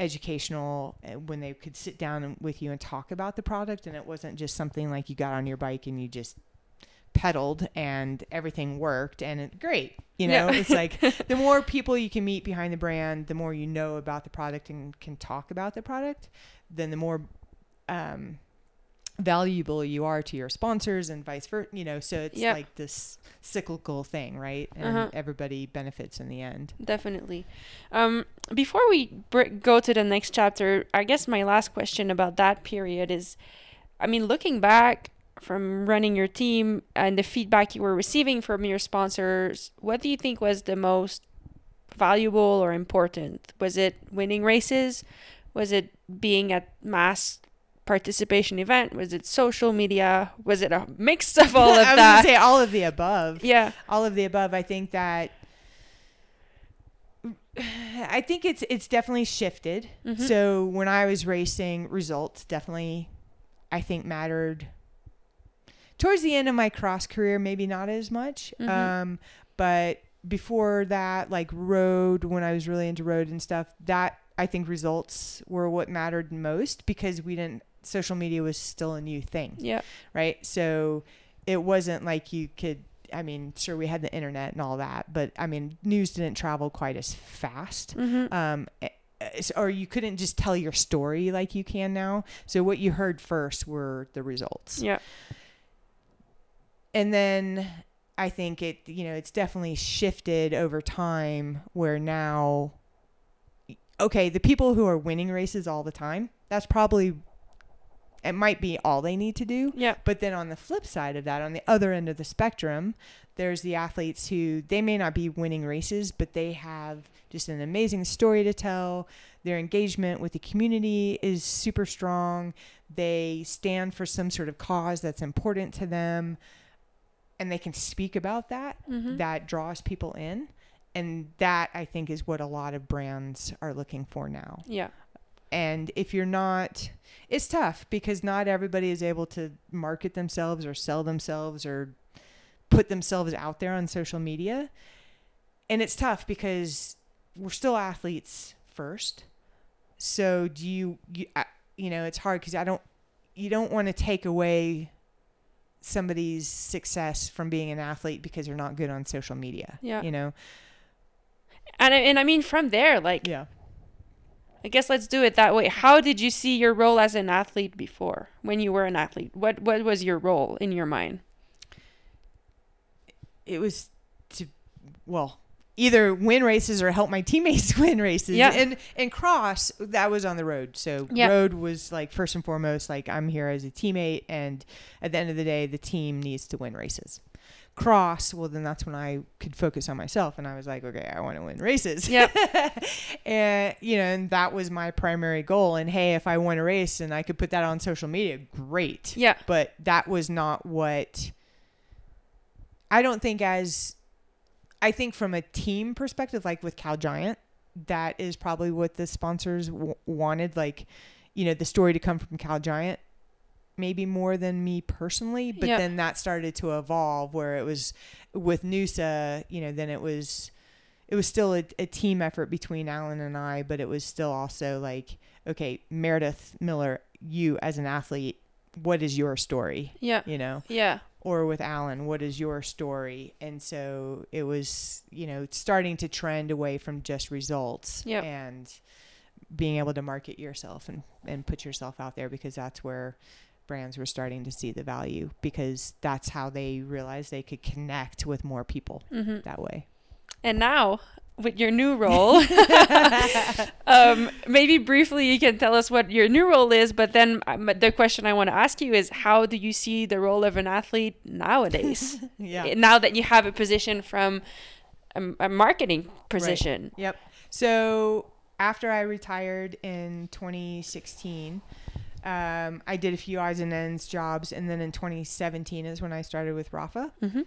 educational uh, when they could sit down with you and talk about the product and it wasn't just something like you got on your bike and you just pedaled and everything worked and it great you know Yeah. it's like the more people you can meet behind the brand the more you know about the product and can talk about the product then the more um valuable you are to your sponsors and vice versa you know so it's Yep. like this cyclical thing right and Uh-huh. everybody benefits in the end Definitely. Um, before we br- go to the next chapter, I guess my last question about that period is, I mean, looking back from running your team and the feedback you were receiving from your sponsors, what do you think was the most valuable or important? Was it winning races? Was it being at mass participation event? Was it social media? Was it a mix of all of I that? gonna say all of the above yeah. all of the above. I think that I think it's it's definitely shifted. Mhm. So when I was racing, results definitely I think mattered towards the end of my cross career, maybe not as much. Mhm. Um, but before that, like road, when I was really into road and stuff, that I think results were what mattered most because we didn't, social media was still a new thing, Yeah. right? So it wasn't like you could, I mean, sure, we had the internet and all that, but I mean, news didn't travel quite as fast Mm-hmm. um, eh, eh, or you couldn't just tell your story like you can now. So what you heard first were the results, Yeah. and then I think it, you know, it's definitely shifted over time where now, okay, the people who are winning races all the time, that's probably it might be all they need to do. Yeah. But then on the flip side of that, on the other end of the spectrum, there's the athletes who they may not be winning races, but they have just an amazing story to tell. Their engagement with the community is super strong. They stand for some sort of cause that's important to them, and they can speak about that. Mm-hmm. That draws people in. And that I think is what a lot of brands are looking for now. Yeah. And if you're not, it's tough because not everybody is able to market themselves or sell themselves or put themselves out there on social media. And it's tough because we're still athletes first. So do you, you, I, you know, it's hard because I don't, you don't want to take away somebody's success from being an athlete because they're not good on social media. Yeah. You know? And I, and I mean from there, like Yeah. I guess let's do it that way. How did you see your role as an athlete before when you were an athlete? What what was your role in your mind? it was to well either win races or help my teammates win races Yeah. and and cross that was on the road so Yeah. road was like first and foremost like i'm here as a teammate and at the end of the day the team needs to win races cross well then that's when i could focus on myself and i was like okay i want to win races Yep. and you know and that was my primary goal and hey if i won a race and i could put that on social media great Yeah. but that was not what I don't think as I think from a team perspective like with Cal Giant that is probably what the sponsors w- wanted like you know the story to come from Cal Giant maybe more than me personally but Yeah. then that started to evolve where it was with Noosa you know then it was it was still a, a team effort between Allen and I but it was still also like okay Meredith Miller you as an athlete what is your story Yeah. you know Yeah. or with Allen, what is your story? And so it was, you know, starting to trend away from just results Yep. and being able to market yourself and, and put yourself out there because that's where brands were starting to see the value because that's how they realized they could connect with more people Mm-hmm. that way. And now with your new role, um, maybe briefly you can tell us what your new role is. But then um, the question I want to ask you is, how do you see the role of an athlete nowadays? yeah. Now that you have a position from a, a marketing position. Yep. So after I retired in 2016, um, I did a few odds and ends jobs, and then in 2017 is when I started with Rapha. Mhm.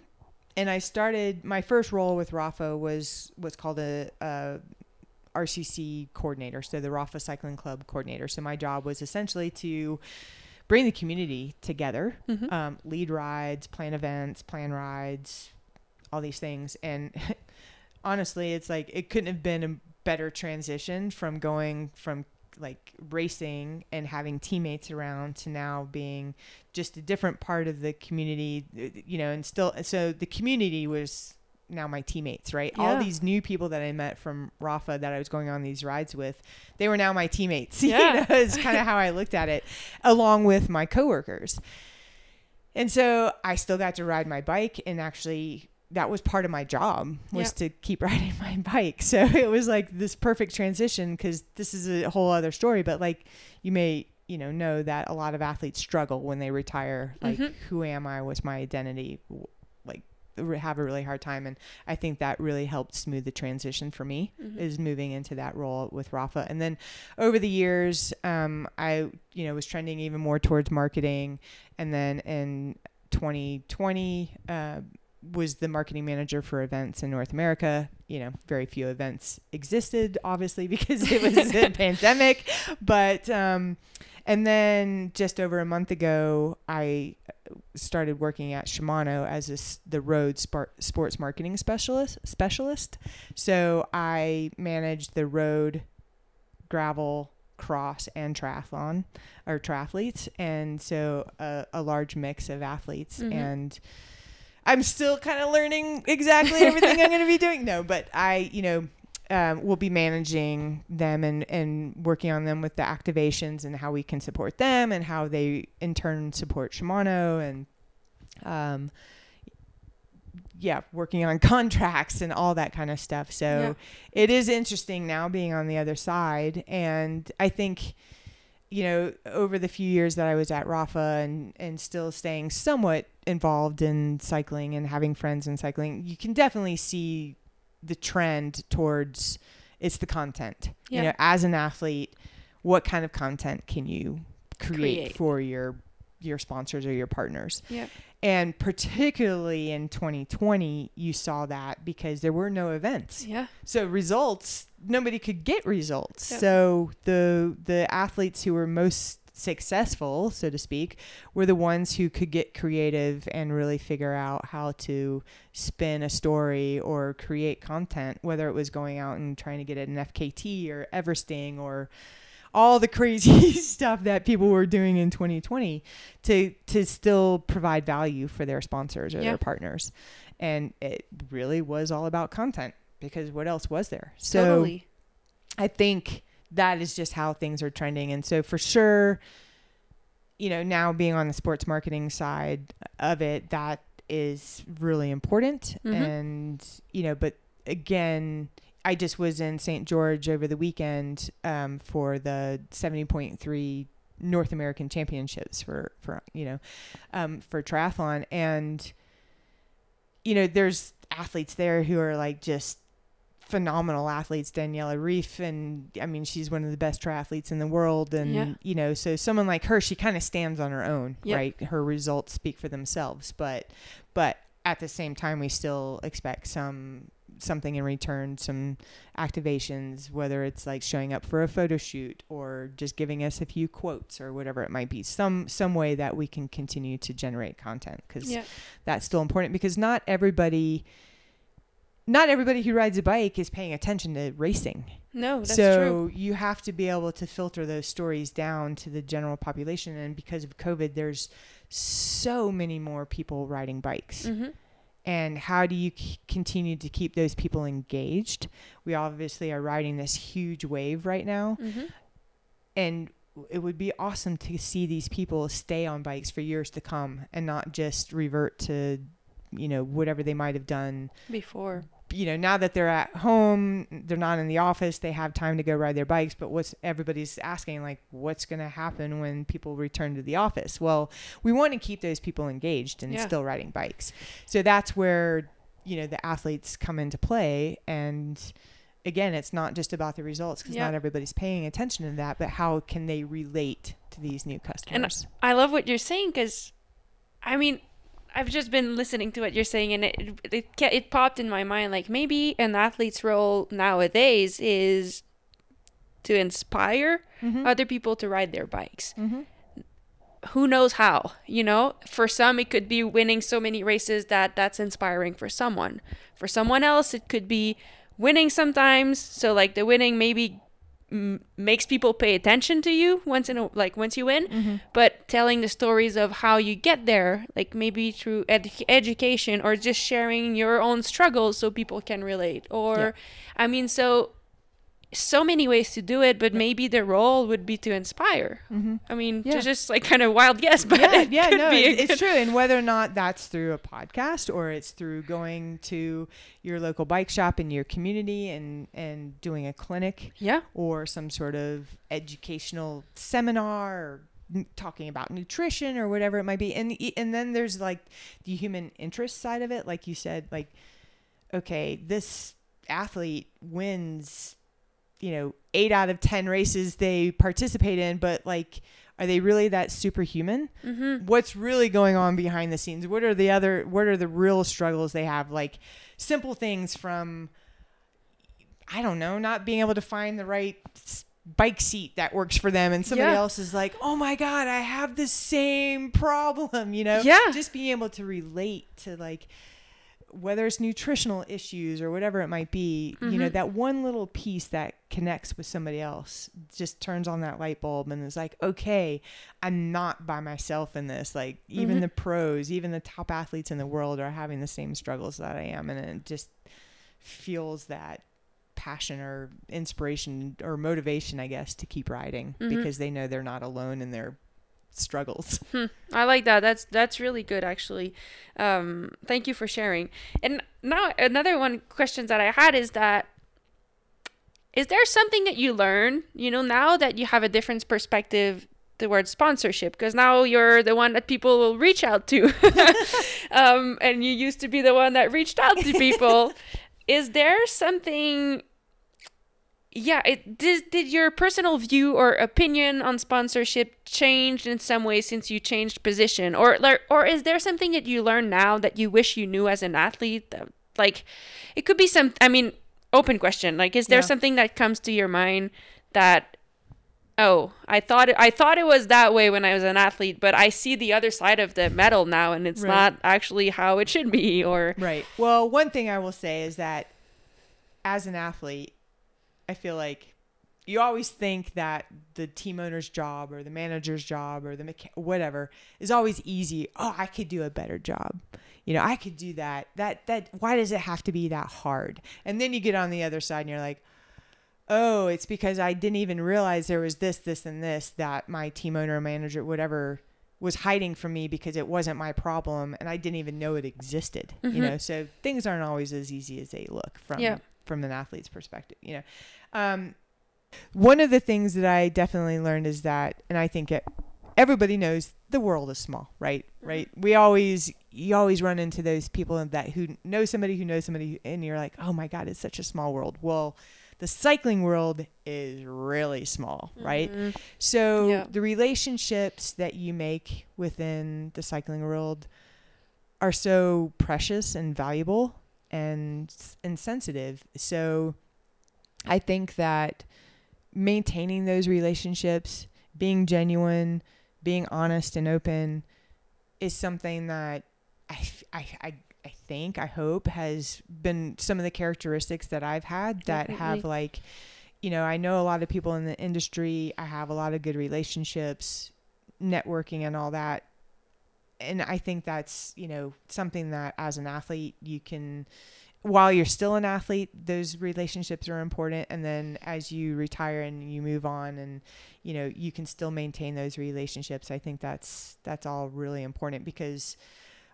And I started my first role with Rapha was what's called a, a RCC coordinator, so the Rapha Cycling Club coordinator. So my job was essentially to bring the community together, Mhm. um, lead rides, plan events, plan rides, all these things. And honestly, it's like it couldn't have been a better transition from going from like racing and having teammates around to now being just a different part of the community, uh, you know, and still, so the community was now my teammates, right? All these new people that I met from Rapha that I was going on these rides with, they were now my teammates. Yeah. you know, it's kind of how I looked at it, along with my coworkers. And so I still got to ride my bike and actually that was part of my job was Yep. to keep riding my bike. So it was like this perfect transition because this is a whole other story. But like you may, you know, know that a lot of athletes struggle when they retire. Like, Mhm. who am I? What's my identity? Like, have a really hard time. And I think that really helped smooth the transition for me Mhm. is moving into that role with Rapha. And then over the years, um, I, you know, was trending even more towards marketing. And then in 2020, uh, was the marketing manager for events in North America. You know, very few events existed, obviously, because it was a pandemic. But, um, and then just over a month ago, I started working at Shimano as a, the road sports marketing specialist. Specialist, so I managed the road, gravel, cross, and triathlon, or triathletes, and so a, a large mix of athletes mm-hmm. and I'm still kind of learning exactly everything I'm going to be doing. No, but I, you know, um, will be managing them and, and working on them with the activations and how we can support them and how they in turn support Shimano and, um, yeah, working on contracts and all that kind of stuff. So yeah. it is interesting now being on the other side. And I think, you know, over the few years that I was at Rapha and, and still staying somewhat involved in cycling and having friends in cycling, you can definitely see the trend towards it's the content. Yeah. You know, as an athlete, what kind of content can you create, create. for your your sponsors or your partners? Yeah. And particularly in 2020, you saw that because there were no events. Yeah. So results, nobody could get results. Yep. So the the athletes who were most successful, so to speak, were the ones who could get creative and really figure out how to spin a story or create content, whether it was going out and trying to get an FKT or Everesting or all the crazy stuff that people were doing in 2020 to to still provide value for their sponsors or yeah. their partners. And it really was all about content because what else was there? So totally. I think that is just how things are trending. And so for sure, you know, now being on the sports marketing side of it, that is really important. Mm-hmm. And, you know, but again, I just was in St. George over the weekend um, for the 70.3 North American Championships for, for you know, um, for triathlon. And, you know, there's athletes there who are like just phenomenal athletes, Daniela Ryf and I mean she's one of the best triathletes in the world, and yeah. you know, so someone like her, she kind of stands on her own, yep. right? Her results speak for themselves, but but at the same time, we still expect some something in return, some activations, whether it's like showing up for a photo shoot or just giving us a few quotes or whatever it might be, some some way that we can continue to generate content because yep. that's still important because not everybody not everybody who rides a bike is paying attention to racing. No, that's so true. you have to be able to filter those stories down to the general population. And because of COVID, there's so many more people riding bikes. Mm-hmm. And how do you c- continue to keep those people engaged? We obviously are riding this huge wave right now. Mm-hmm. And it would be awesome to see these people stay on bikes for years to come and not just revert to you know whatever they might have done before you know, now that they're at home, they're not in the office, they have time to go ride their bikes. But what's everybody's asking, like, what's going to happen when people return to the office? Well, we want to keep those people engaged and yeah. still riding bikes. So that's where, you know, the athletes come into play. And again, it's not just about the results because yeah. not everybody's paying attention to that, but how can they relate to these new customers? And I love what you're saying because, I mean, I've just been listening to what you're saying, and it it it popped in my mind like maybe an athlete's role nowadays is to inspire mm-hmm. other people to ride their bikes. Mm-hmm. Who knows how? You know, for some it could be winning so many races that that's inspiring for someone. For someone else, it could be winning sometimes. So like the winning maybe m- makes people pay attention to you once in a like once you win mm-hmm. but telling the stories of how you get there like maybe through ed- education or just sharing your own struggles so people can relate or yeah. i mean so so many ways to do it, but maybe the role would be to inspire. Mm-hmm. I mean, yeah. just like kind of wild guess, but yeah, yeah, no, it's, it's, true. And whether or not that's through a podcast or it's through going to your local bike shop in your community and and doing a clinic, yeah, or some sort of educational seminar or talking about nutrition or whatever it might be, and and then there's like the human interest side of it, like you said, like okay, this athlete wins you know, eight out of 10 races they participate in, but like, are they really that superhuman? Mm-hmm. What's really going on behind the scenes? What are the other what are the real struggles they have like simple things from I don't know, not being able to find the right bike seat that works for them and somebody Yeah. else is like, "Oh my god, I have the same problem," you know? Yeah. Just being able to relate to like whether it's nutritional issues or whatever it might be, you know, Mhm. that one little piece that connects with somebody else just turns on that light bulb and is like, okay, I'm not by myself in this. Like, even Mhm. the pros, even the top athletes in the world are having the same struggles that I am. And it just fuels that passion or inspiration or motivation, I guess, to keep riding Mhm. because they know they're not alone in their struggles. Hmm. I like that. That's that's really good actually. Um, thank you for sharing. And now another one questions that I had is that is there something that you learn, you know, now that you have a different perspective towards sponsorship because now you're the one that people will reach out to. um, and you used to be the one that reached out to people. is there something yeah it did, did your personal view or opinion on sponsorship change in some way since you changed position or like or is there something that you learn now that you wish you knew as an athlete like it could be some i mean open question like is there Yeah. something that comes to your mind that oh i thought it, i thought it was that way when i was an athlete but i see the other side of the medal now and it's Right. not actually how it should be or Right. Well, one thing I will say is that as an athlete, I feel like you always think that the team owner's job or the manager's job or the mecha- whatever is always easy. Oh, I could do a better job. You know, I could do that. That that why does it have to be that hard? And then you get on the other side and you're like, "Oh, it's because I didn't even realize there was this this and this that my team owner, manager, whatever was hiding from me because it wasn't my problem and I didn't even know it existed. Mhm. You know, so things aren't always as easy as they look from Yeah. From an athlete's perspective. You know, um, one of the things that I definitely learned is that, and I think it, everybody knows the world is small, right? Right. We always you always run into those people that who know somebody who knows somebody, and you're like, oh my god, it's such a small world. Well. The cycling world is really small, right? Mhm. So Yeah. the relationships that you make within the cycling world are so precious and valuable and and sensitive. So I think that maintaining those relationships, being genuine, being honest and open is something that I, I, I, I think, I hope has been some of the characteristics that I've had that have like, you know, I know a lot of people in the industry. I have a lot of good relationships, networking and all that. And I think that's, you know, something that as an athlete you can while you're still an athlete, those relationships are important. And then as you retire and you move on and, you know, you can still maintain those relationships. I think that's, that's all really important because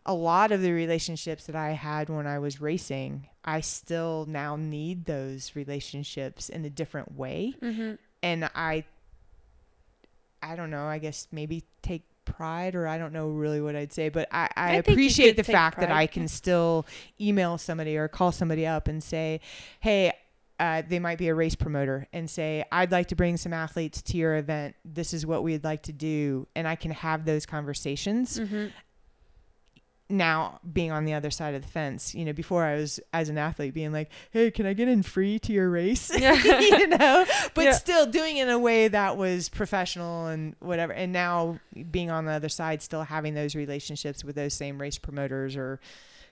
a lot of the relationships that I had when I was racing, I still now need those relationships in a different way. Mhm. And I, I don't know, I guess maybe take pride or I don't know really what I'd say, but I, I, I appreciate the fact that. I can still email somebody or call somebody up and say, hey, uh, they might be a race promoter and say, I'd like to bring some athletes to your event. This is what we'd like to do. And I can have those conversations Mhm. Now being on the other side of the fence. You know, before I was as an athlete being like, hey, can I get in free to your race? Yeah. you know, but Yeah. still doing it in a way that was professional and whatever. And now being on the other side, still having those relationships with those same race promoters or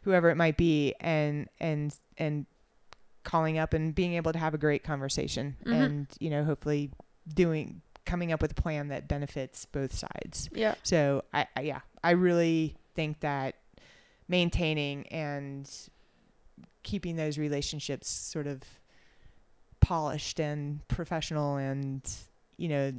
whoever it might be and, and, and, calling up and being able to have a great conversation Mhm. and you know hopefully doing coming up with a plan that benefits both sides Yeah. so I, I yeah, I really think that maintaining and keeping those relationships sort of polished and professional and you know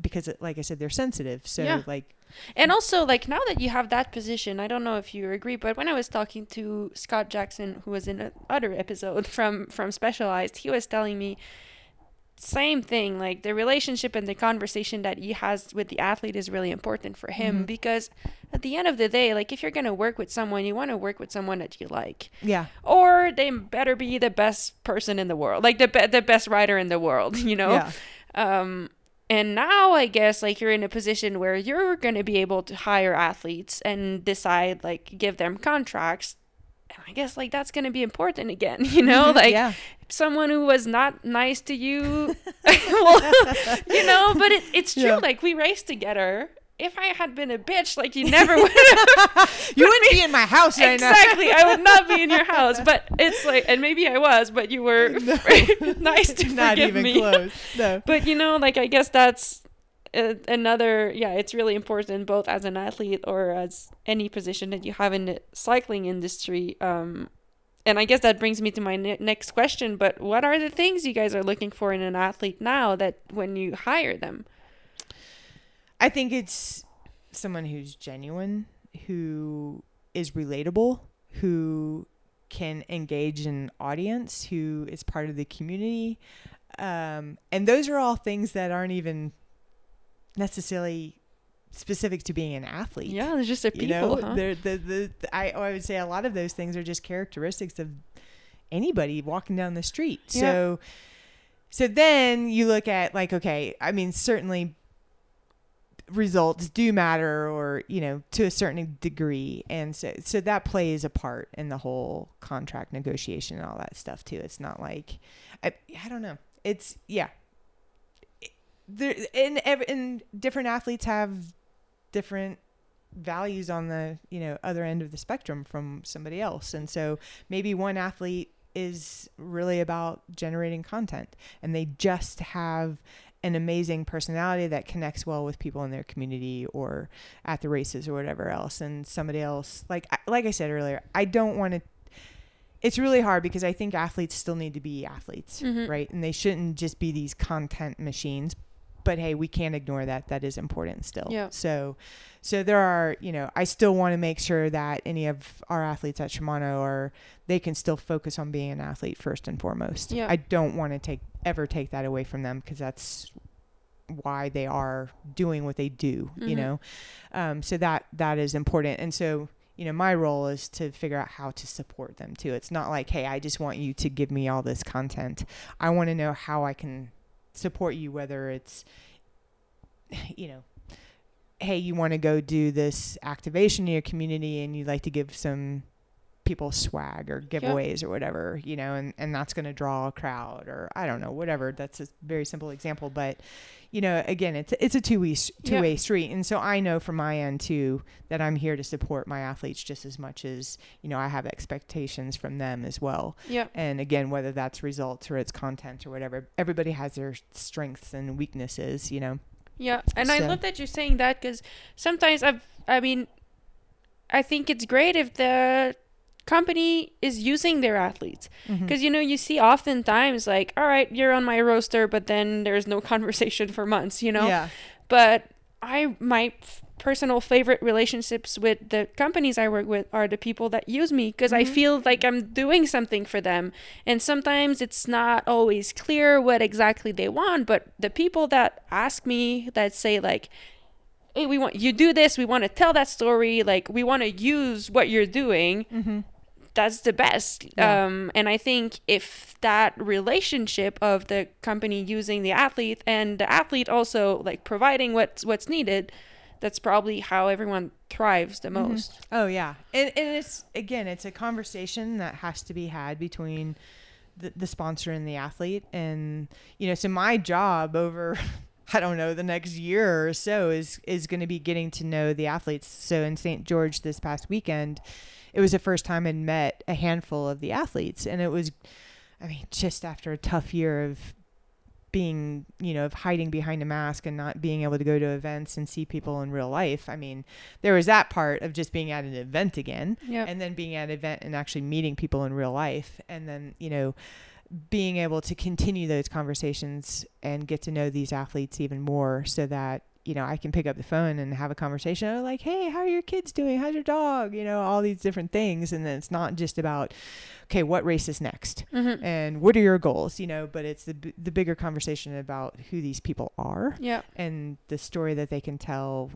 because like I said they're sensitive. So Yeah. like And also, like now that you have that position, I don't know if you agree, but when I was talking to Scott Jackson, who was in another episode from from Specialized, he was telling me same thing. Like the relationship and the conversation that he has with the athlete is really important for him Mhm. because at the end of the day, like if you're gonna work with someone, you want to work with someone that you like, yeah. or they better be the best person in the world, like the be- the best rider in the world, you know. Yeah. Um, and now I guess like you're in a position where you're going to be able to hire athletes and decide like give them contracts. And I guess like that's going to be important again, you know? Mm-hmm, like yeah. someone who was not nice to you, well, you know, but it, it's true. Yeah. Like we raced together. If I had been a bitch, like you never would have. you wouldn't be in my house right now. exactly. I would not be in your house. But it's like, and maybe I was, but you were nice to Not even me. close. No. But you know, like I guess that's another. Yeah, it's really important both as an athlete or as any position that you have in the cycling industry. Um, and I guess that brings me to my ne- next question. But what are the things you guys are looking for in an athlete now that when you hire them? I think it's someone who's genuine, who is relatable, who can engage an audience, who is part of the community. Um, and those are all things that aren't even necessarily specific to being an athlete. Yeah, there's just a You people. know, huh? the, the, the, I, I would say a lot of those things are just characteristics of anybody walking down the street. Yeah. So, so then you look at like, okay, I mean, certainly results do matter or, you know, to a certain degree. And so, so that plays a part in the whole contract negotiation and all that stuff too. It's not like, I, I don't know. It's, yeah. There, and, and different athletes have different values on the you know other end of the spectrum from somebody else. And so maybe one athlete is really about generating content and they just have an amazing personality that connects well with people in their community or at the races or whatever else. And somebody else like I- like I said earlier I don't want to it's really hard because I think athletes still need to be athletes Mhm. right? And they shouldn't just be these content machines but hey we can't ignore that. That is important still. Yeah. so so there are you know i still want to make sure that any of our athletes at shimano are they can still focus on being an athlete first and foremost. Yeah. i don't want to take ever take that away from them because that's why they are doing what they do you Mhm. know? Um, so that that is important. And so you know my role is to figure out how to support them too. It's not like hey i just want you to give me all this content. I want to know how i can support you whether it's you know hey you want to go do this activation in your community and you'd like to give some people swag or giveaways or whatever you know and, and that's going to draw a crowd or i don't know whatever. That's a very simple example but you know again it's it's a two-way two-way street. And so i know from my end too that i'm here to support my athletes just as much as you know i have expectations from them as well. Yeah. and again whether that's results or it's content or whatever everybody has their strengths and weaknesses you know? Yeah, and I love that you're saying that because sometimes I've, I mean, I think it's great if the company is using their athletes because you know you see oftentimes like, all right, you're on my roster, but then there's no conversation for months, you know. yeah But I my f- personal favorite relationships with the companies I work with are the people that use me because I Mhm. feel like I'm doing something for them. And sometimes it's not always clear what exactly they want, but the people that ask me that say like Hey, we want you do this. We want to tell that story. Like we want to use what you're doing mm-hmm. That's the best. Yeah. Um, and I think if that relationship of the company using the athlete and the athlete also like providing what's what's needed, that's probably how everyone thrives the Mhm. most. Oh yeah, and and it's again, it's a conversation that has to be had between the, the sponsor and the athlete, and you know, so my job over. I don't know the next year or so is is going to be getting to know the athletes. So in St. George this past weekend, it was the first time I'd met a handful of the athletes, and it was, I mean, just after a tough year of being, you know, of hiding behind a mask and not being able to go to events and see people in real life. I mean, there was that part of just being at an event again Yeah. and then being at an event and actually meeting people in real life and then, you know, being able to continue those conversations and get to know these athletes even more so that you know I can pick up the phone and have a conversation oh, like hey how are your kids doing? How's your dog? You know all these different things. And then it's not just about okay what race is next? Hmm and what are your goals? You know but it's the b- the bigger conversation about who these people are Yeah. and the story that they can tell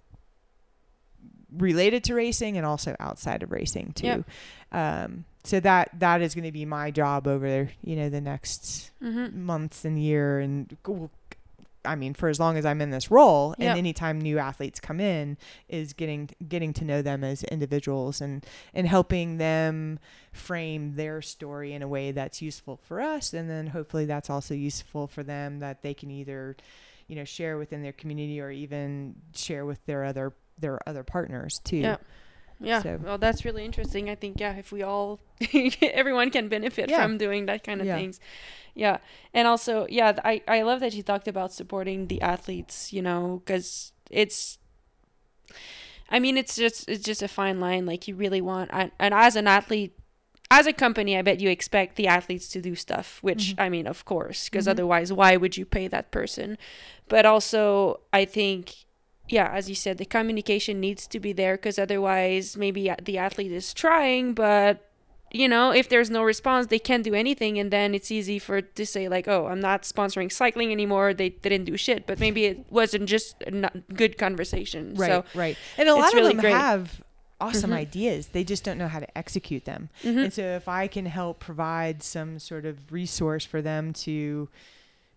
related to racing and also outside of racing too. Um, so that that is going to be my job over you know the next hmm months and year and g- I mean, for as long as I'm in this role, Yep. and anytime new athletes come in, is getting getting to know them as individuals and and helping them frame their story in a way that's useful for us, and then hopefully that's also useful for them that they can either, you know, share within their community or even share with their other their other partners too. Yeah. Yeah. So- Well, that's really interesting. I think yeah, if we all everyone can benefit Yeah. from doing that kind of Yeah. things. Yeah. And also, yeah, I I love that you talked about supporting the athletes, you know, cuz it's I mean, it's just it's just a fine line like you really want and, and as an athlete as a company, I bet you expect the athletes to do stuff, which Mhm. I mean, of course, because Mhm. otherwise, why would you pay that person? But also, I think, yeah, as you said, the communication needs to be there because otherwise, maybe the athlete is trying, but you know, if there's no response, they can't do anything, and then it's easy for to say like, "Oh, I'm not sponsoring cycling anymore. They they didn't do shit." But maybe it wasn't just a not good conversation. Right, So, right. And a lot really of them great. have awesome Mhm. ideas. They just don't know how to execute them. mhm. And so if I can help provide some sort of resource for them to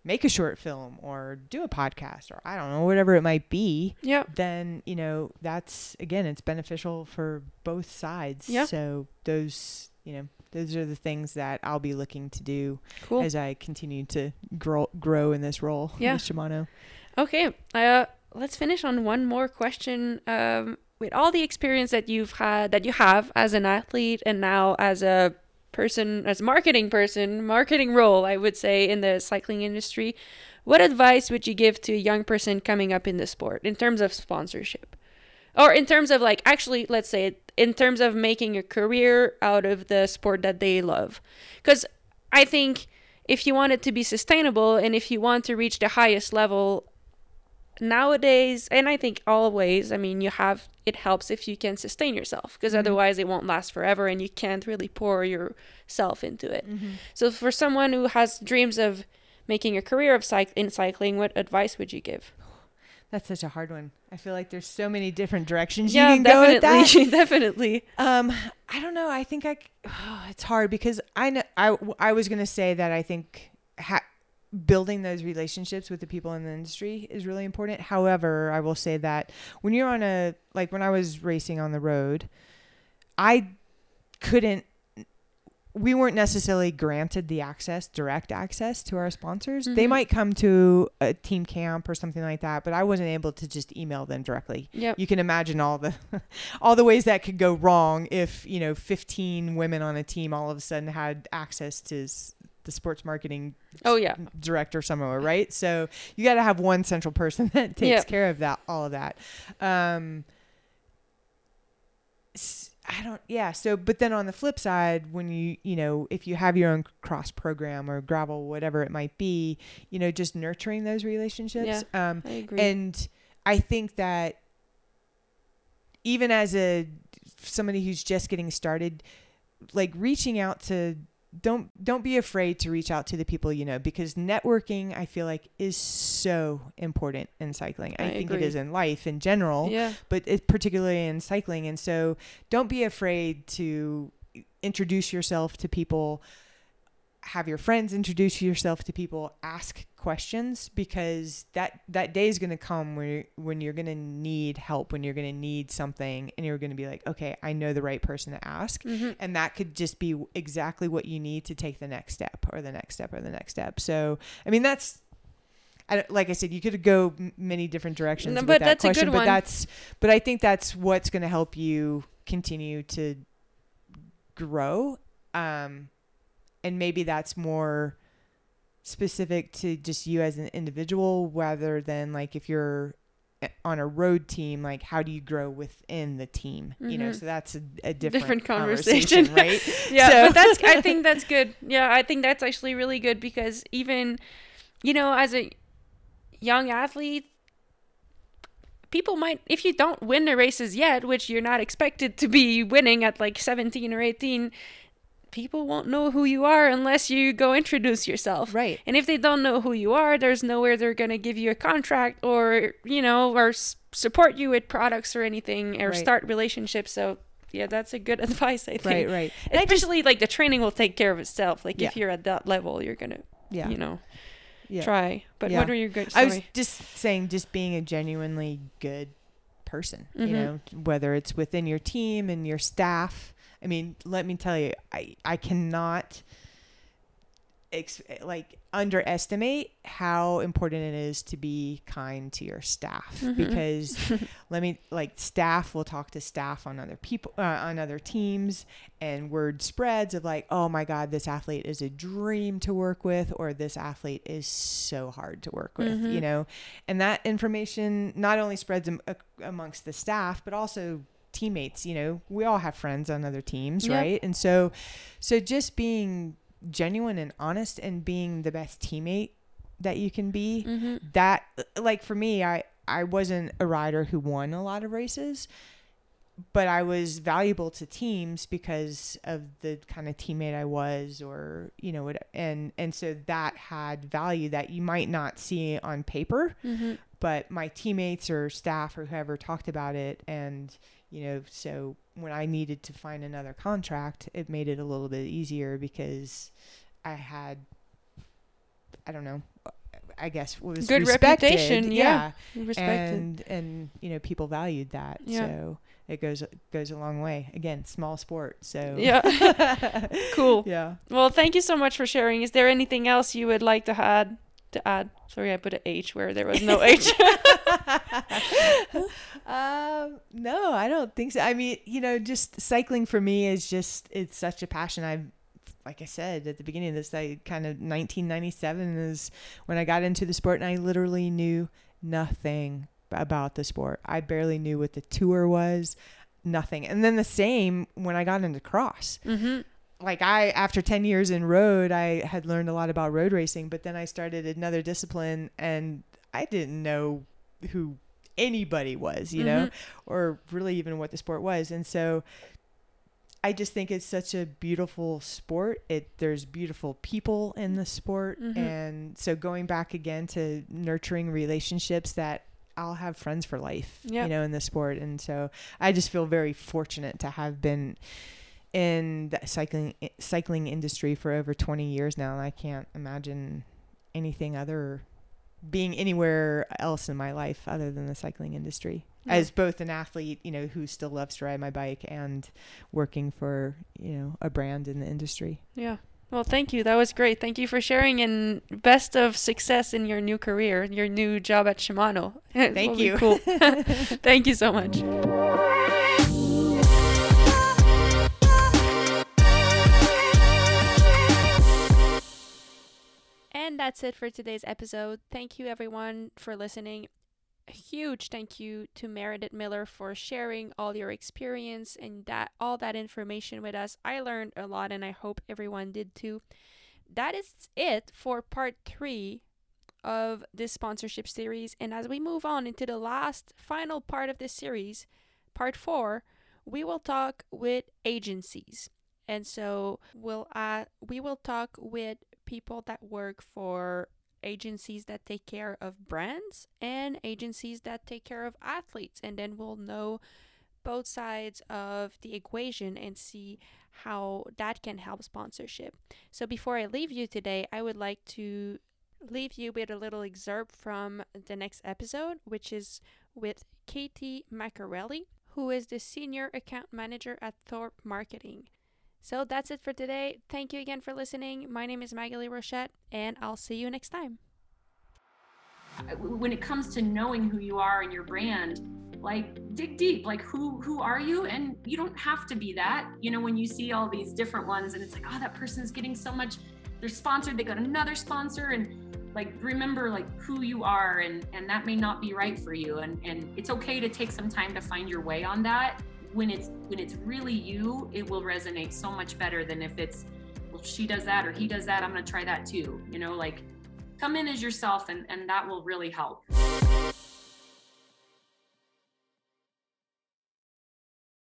make a short film or do a podcast or I don't know, whatever it might be, yeah, then, you know, that's again, it's beneficial for both sides. Yeah. So those, you know, those are the things that I'll be looking to do cool. as I continue to grow grow in this role Yeah. with Shimano. Okay, uh, let's finish on one more question. Um, with all the experience that you've had, that you have as an athlete, and now as a person, as marketing person, marketing role, I would say, in the cycling industry, what advice would you give to a young person coming up in the sport in terms of sponsorship? Or in terms of like, actually, let's say, in terms of making a career out of the sport that they love? Because I think if you want it to be sustainable and if you want to reach the highest level nowadays and i think always i mean you have it helps if you can sustain yourself because Mhm. otherwise it won't last forever and you can't really pour yourself into it Mm-hmm. so for someone who has dreams of making a career of cyc- in cycling what advice would you give That's such a hard one. I feel like there's so many different directions yeah you can go with that. definitely definitely Um, I don't know. I think I. c- it's hard because I know I I was gonna say that I think ha- building those relationships with the people in the industry is really important. However, I will say that when you're on a like when I was racing on the road, I couldn't. We weren't necessarily granted the access, direct access to our sponsors. They Mhm. might come to a team camp or something like that, but I wasn't able to just email them directly yep you can imagine all the all the ways that could go wrong if you know 15 women on a team all of a sudden had access to the sports marketing oh yeah. director somewhere right? So you got to have one central person that takes Yep. care of that all of that. Um I don't yeah so but then on the flip side when you you know if you have your own cross program or gravel whatever it might be you know just nurturing those relationships um i agree. and I think that even as a somebody who's just getting started, like reaching out to don't don't be afraid to reach out to the people you know because networking I feel like is so important in cycling. I, I think agree. it is in life in general, yeah but it, particularly in cycling. And so don't be afraid to introduce yourself to people, have your friends introduce yourself to people, ask questions because that that day is going to come when you're, when you're going to need help, when you're going to need something and you're going to be like, "Okay, I know the right person to ask." hmm And that could just be exactly what you need to take the next step or the next step or the next step. So, I mean, that's I, like I said, you could go many different directions No, with but that that's a question, good but one. that's but I think that's what's going to help you continue to grow. Um, and maybe that's more specific to just you as an individual rather than like if you're on a road team like how do you grow within the team you know Mhm. so that's a, a different, Different conversation, conversation. right yeah So- but that's i think that's good yeah i think that's actually really good because even you know as a young athlete people might if you don't win the races yet which you're not expected to be winning at like 17 or 18 people won't know who you are unless you go introduce yourself right and if they don't know who you are, there's nowhere they're going to give you a contract or, you know, or s- support you with products or anything or Right. start relationships. So, yeah, that's a good advice, I think. right right and I just like the training will take care of itself. Like Yeah. if you're at that level, you're going to, yeah you know. Yeah. try. But Yeah. what are you good? I was just saying, just being a genuinely good person, Mhm. you know, whether it's within your team and your staff. I mean, let me tell you, I, I cannot ex- like underestimate how important it is to be kind to your staff Mhm. because let me like staff will talk to staff on other people uh, on other teams and word spreads of like oh my god this athlete is a dream to work with or this athlete is so hard to work with Mhm. you know and that information not only spreads am- amongst the staff but also teammates you know we all have friends on other teams Yep. right and so so just being genuine and honest and being the best teammate that you can be Mhm. that like for me i i wasn't a rider who won a lot of races but i was valuable to teams because of the kind of teammate i was or you know what and and so that had value that you might not see on paper Mhm. but my teammates or staff or whoever talked about it and you know so when i needed to find another contract it made it a little bit easier because i had i don't know i guess was Good respected. reputation, yeah. Respected. and and you know people valued that Yeah. so it goes goes a long way again small sport so Yeah. Cool. yeah Well, thank you so much for sharing. Is there anything else you would like to add? To add? Sorry, I put an H where there was no H. um, no, I don't think so. I mean, you know, just cycling for me is just it's such a passion. I, like I said at the beginning of this, I kind of 1997 is when I got into the sport, and I literally knew nothing about the sport. I barely knew what the tour was, nothing. And then the same when I got into cross mm-hmm. Like I after 10 years in road, I had learned a lot about road racing, but then I started another discipline and I didn't know who anybody was, you know, or really even what the sport was. And so I just think it's such a beautiful sport. It there's beautiful people in the sport Mhm. and so going back again to nurturing relationships that I'll have friends for life, Yep. you know, in the sport. And so I just feel very fortunate to have been in the cycling cycling industry for over 20 years now and I can't imagine anything other being anywhere else in my life other than the cycling industry Yeah. as both an athlete you know who still loves to ride my bike and working for you know a brand in the industry Yeah. Well, thank you. That was great. Thank you for sharing and best of success in your new career, your new job at Shimano. Thank you. Cool. thank you so much. And that's it for today's episode. Thank you everyone for listening. A huge thank you to Meredith Miller for sharing all your experience and that all that information with us. I learned a lot and I hope everyone did too. That is it for part 3 of this sponsorship series and as we move on into the last final part of this series, part 4, we will talk with agencies. And so we'll uh, we will talk with people that work for agencies that take care of brands and agencies that take care of athletes and then we'll know both sides of the equation and see how that can help sponsorship. So before I leave you today, I would like to leave you with a little excerpt from the next episode, which is with Katie Macarelli, who is the senior account manager at Thorpe Marketing. So that's it for today. Thank you again for listening. My name is Maghalie Rochette, and I'll see you next time. when it comes to knowing who you are and your brand like dig deep like who who are you and you don't have to be that you know when you see all these different ones and it's like oh that person's getting so much they're sponsored they got another sponsor and like remember like who you are and and that may not be right for you and and it's okay to take some time to find your way on that when it's when it's really you it will resonate so much better than if it's well she does that or he does that i'm to try that too you know like come in as yourself and and that will really help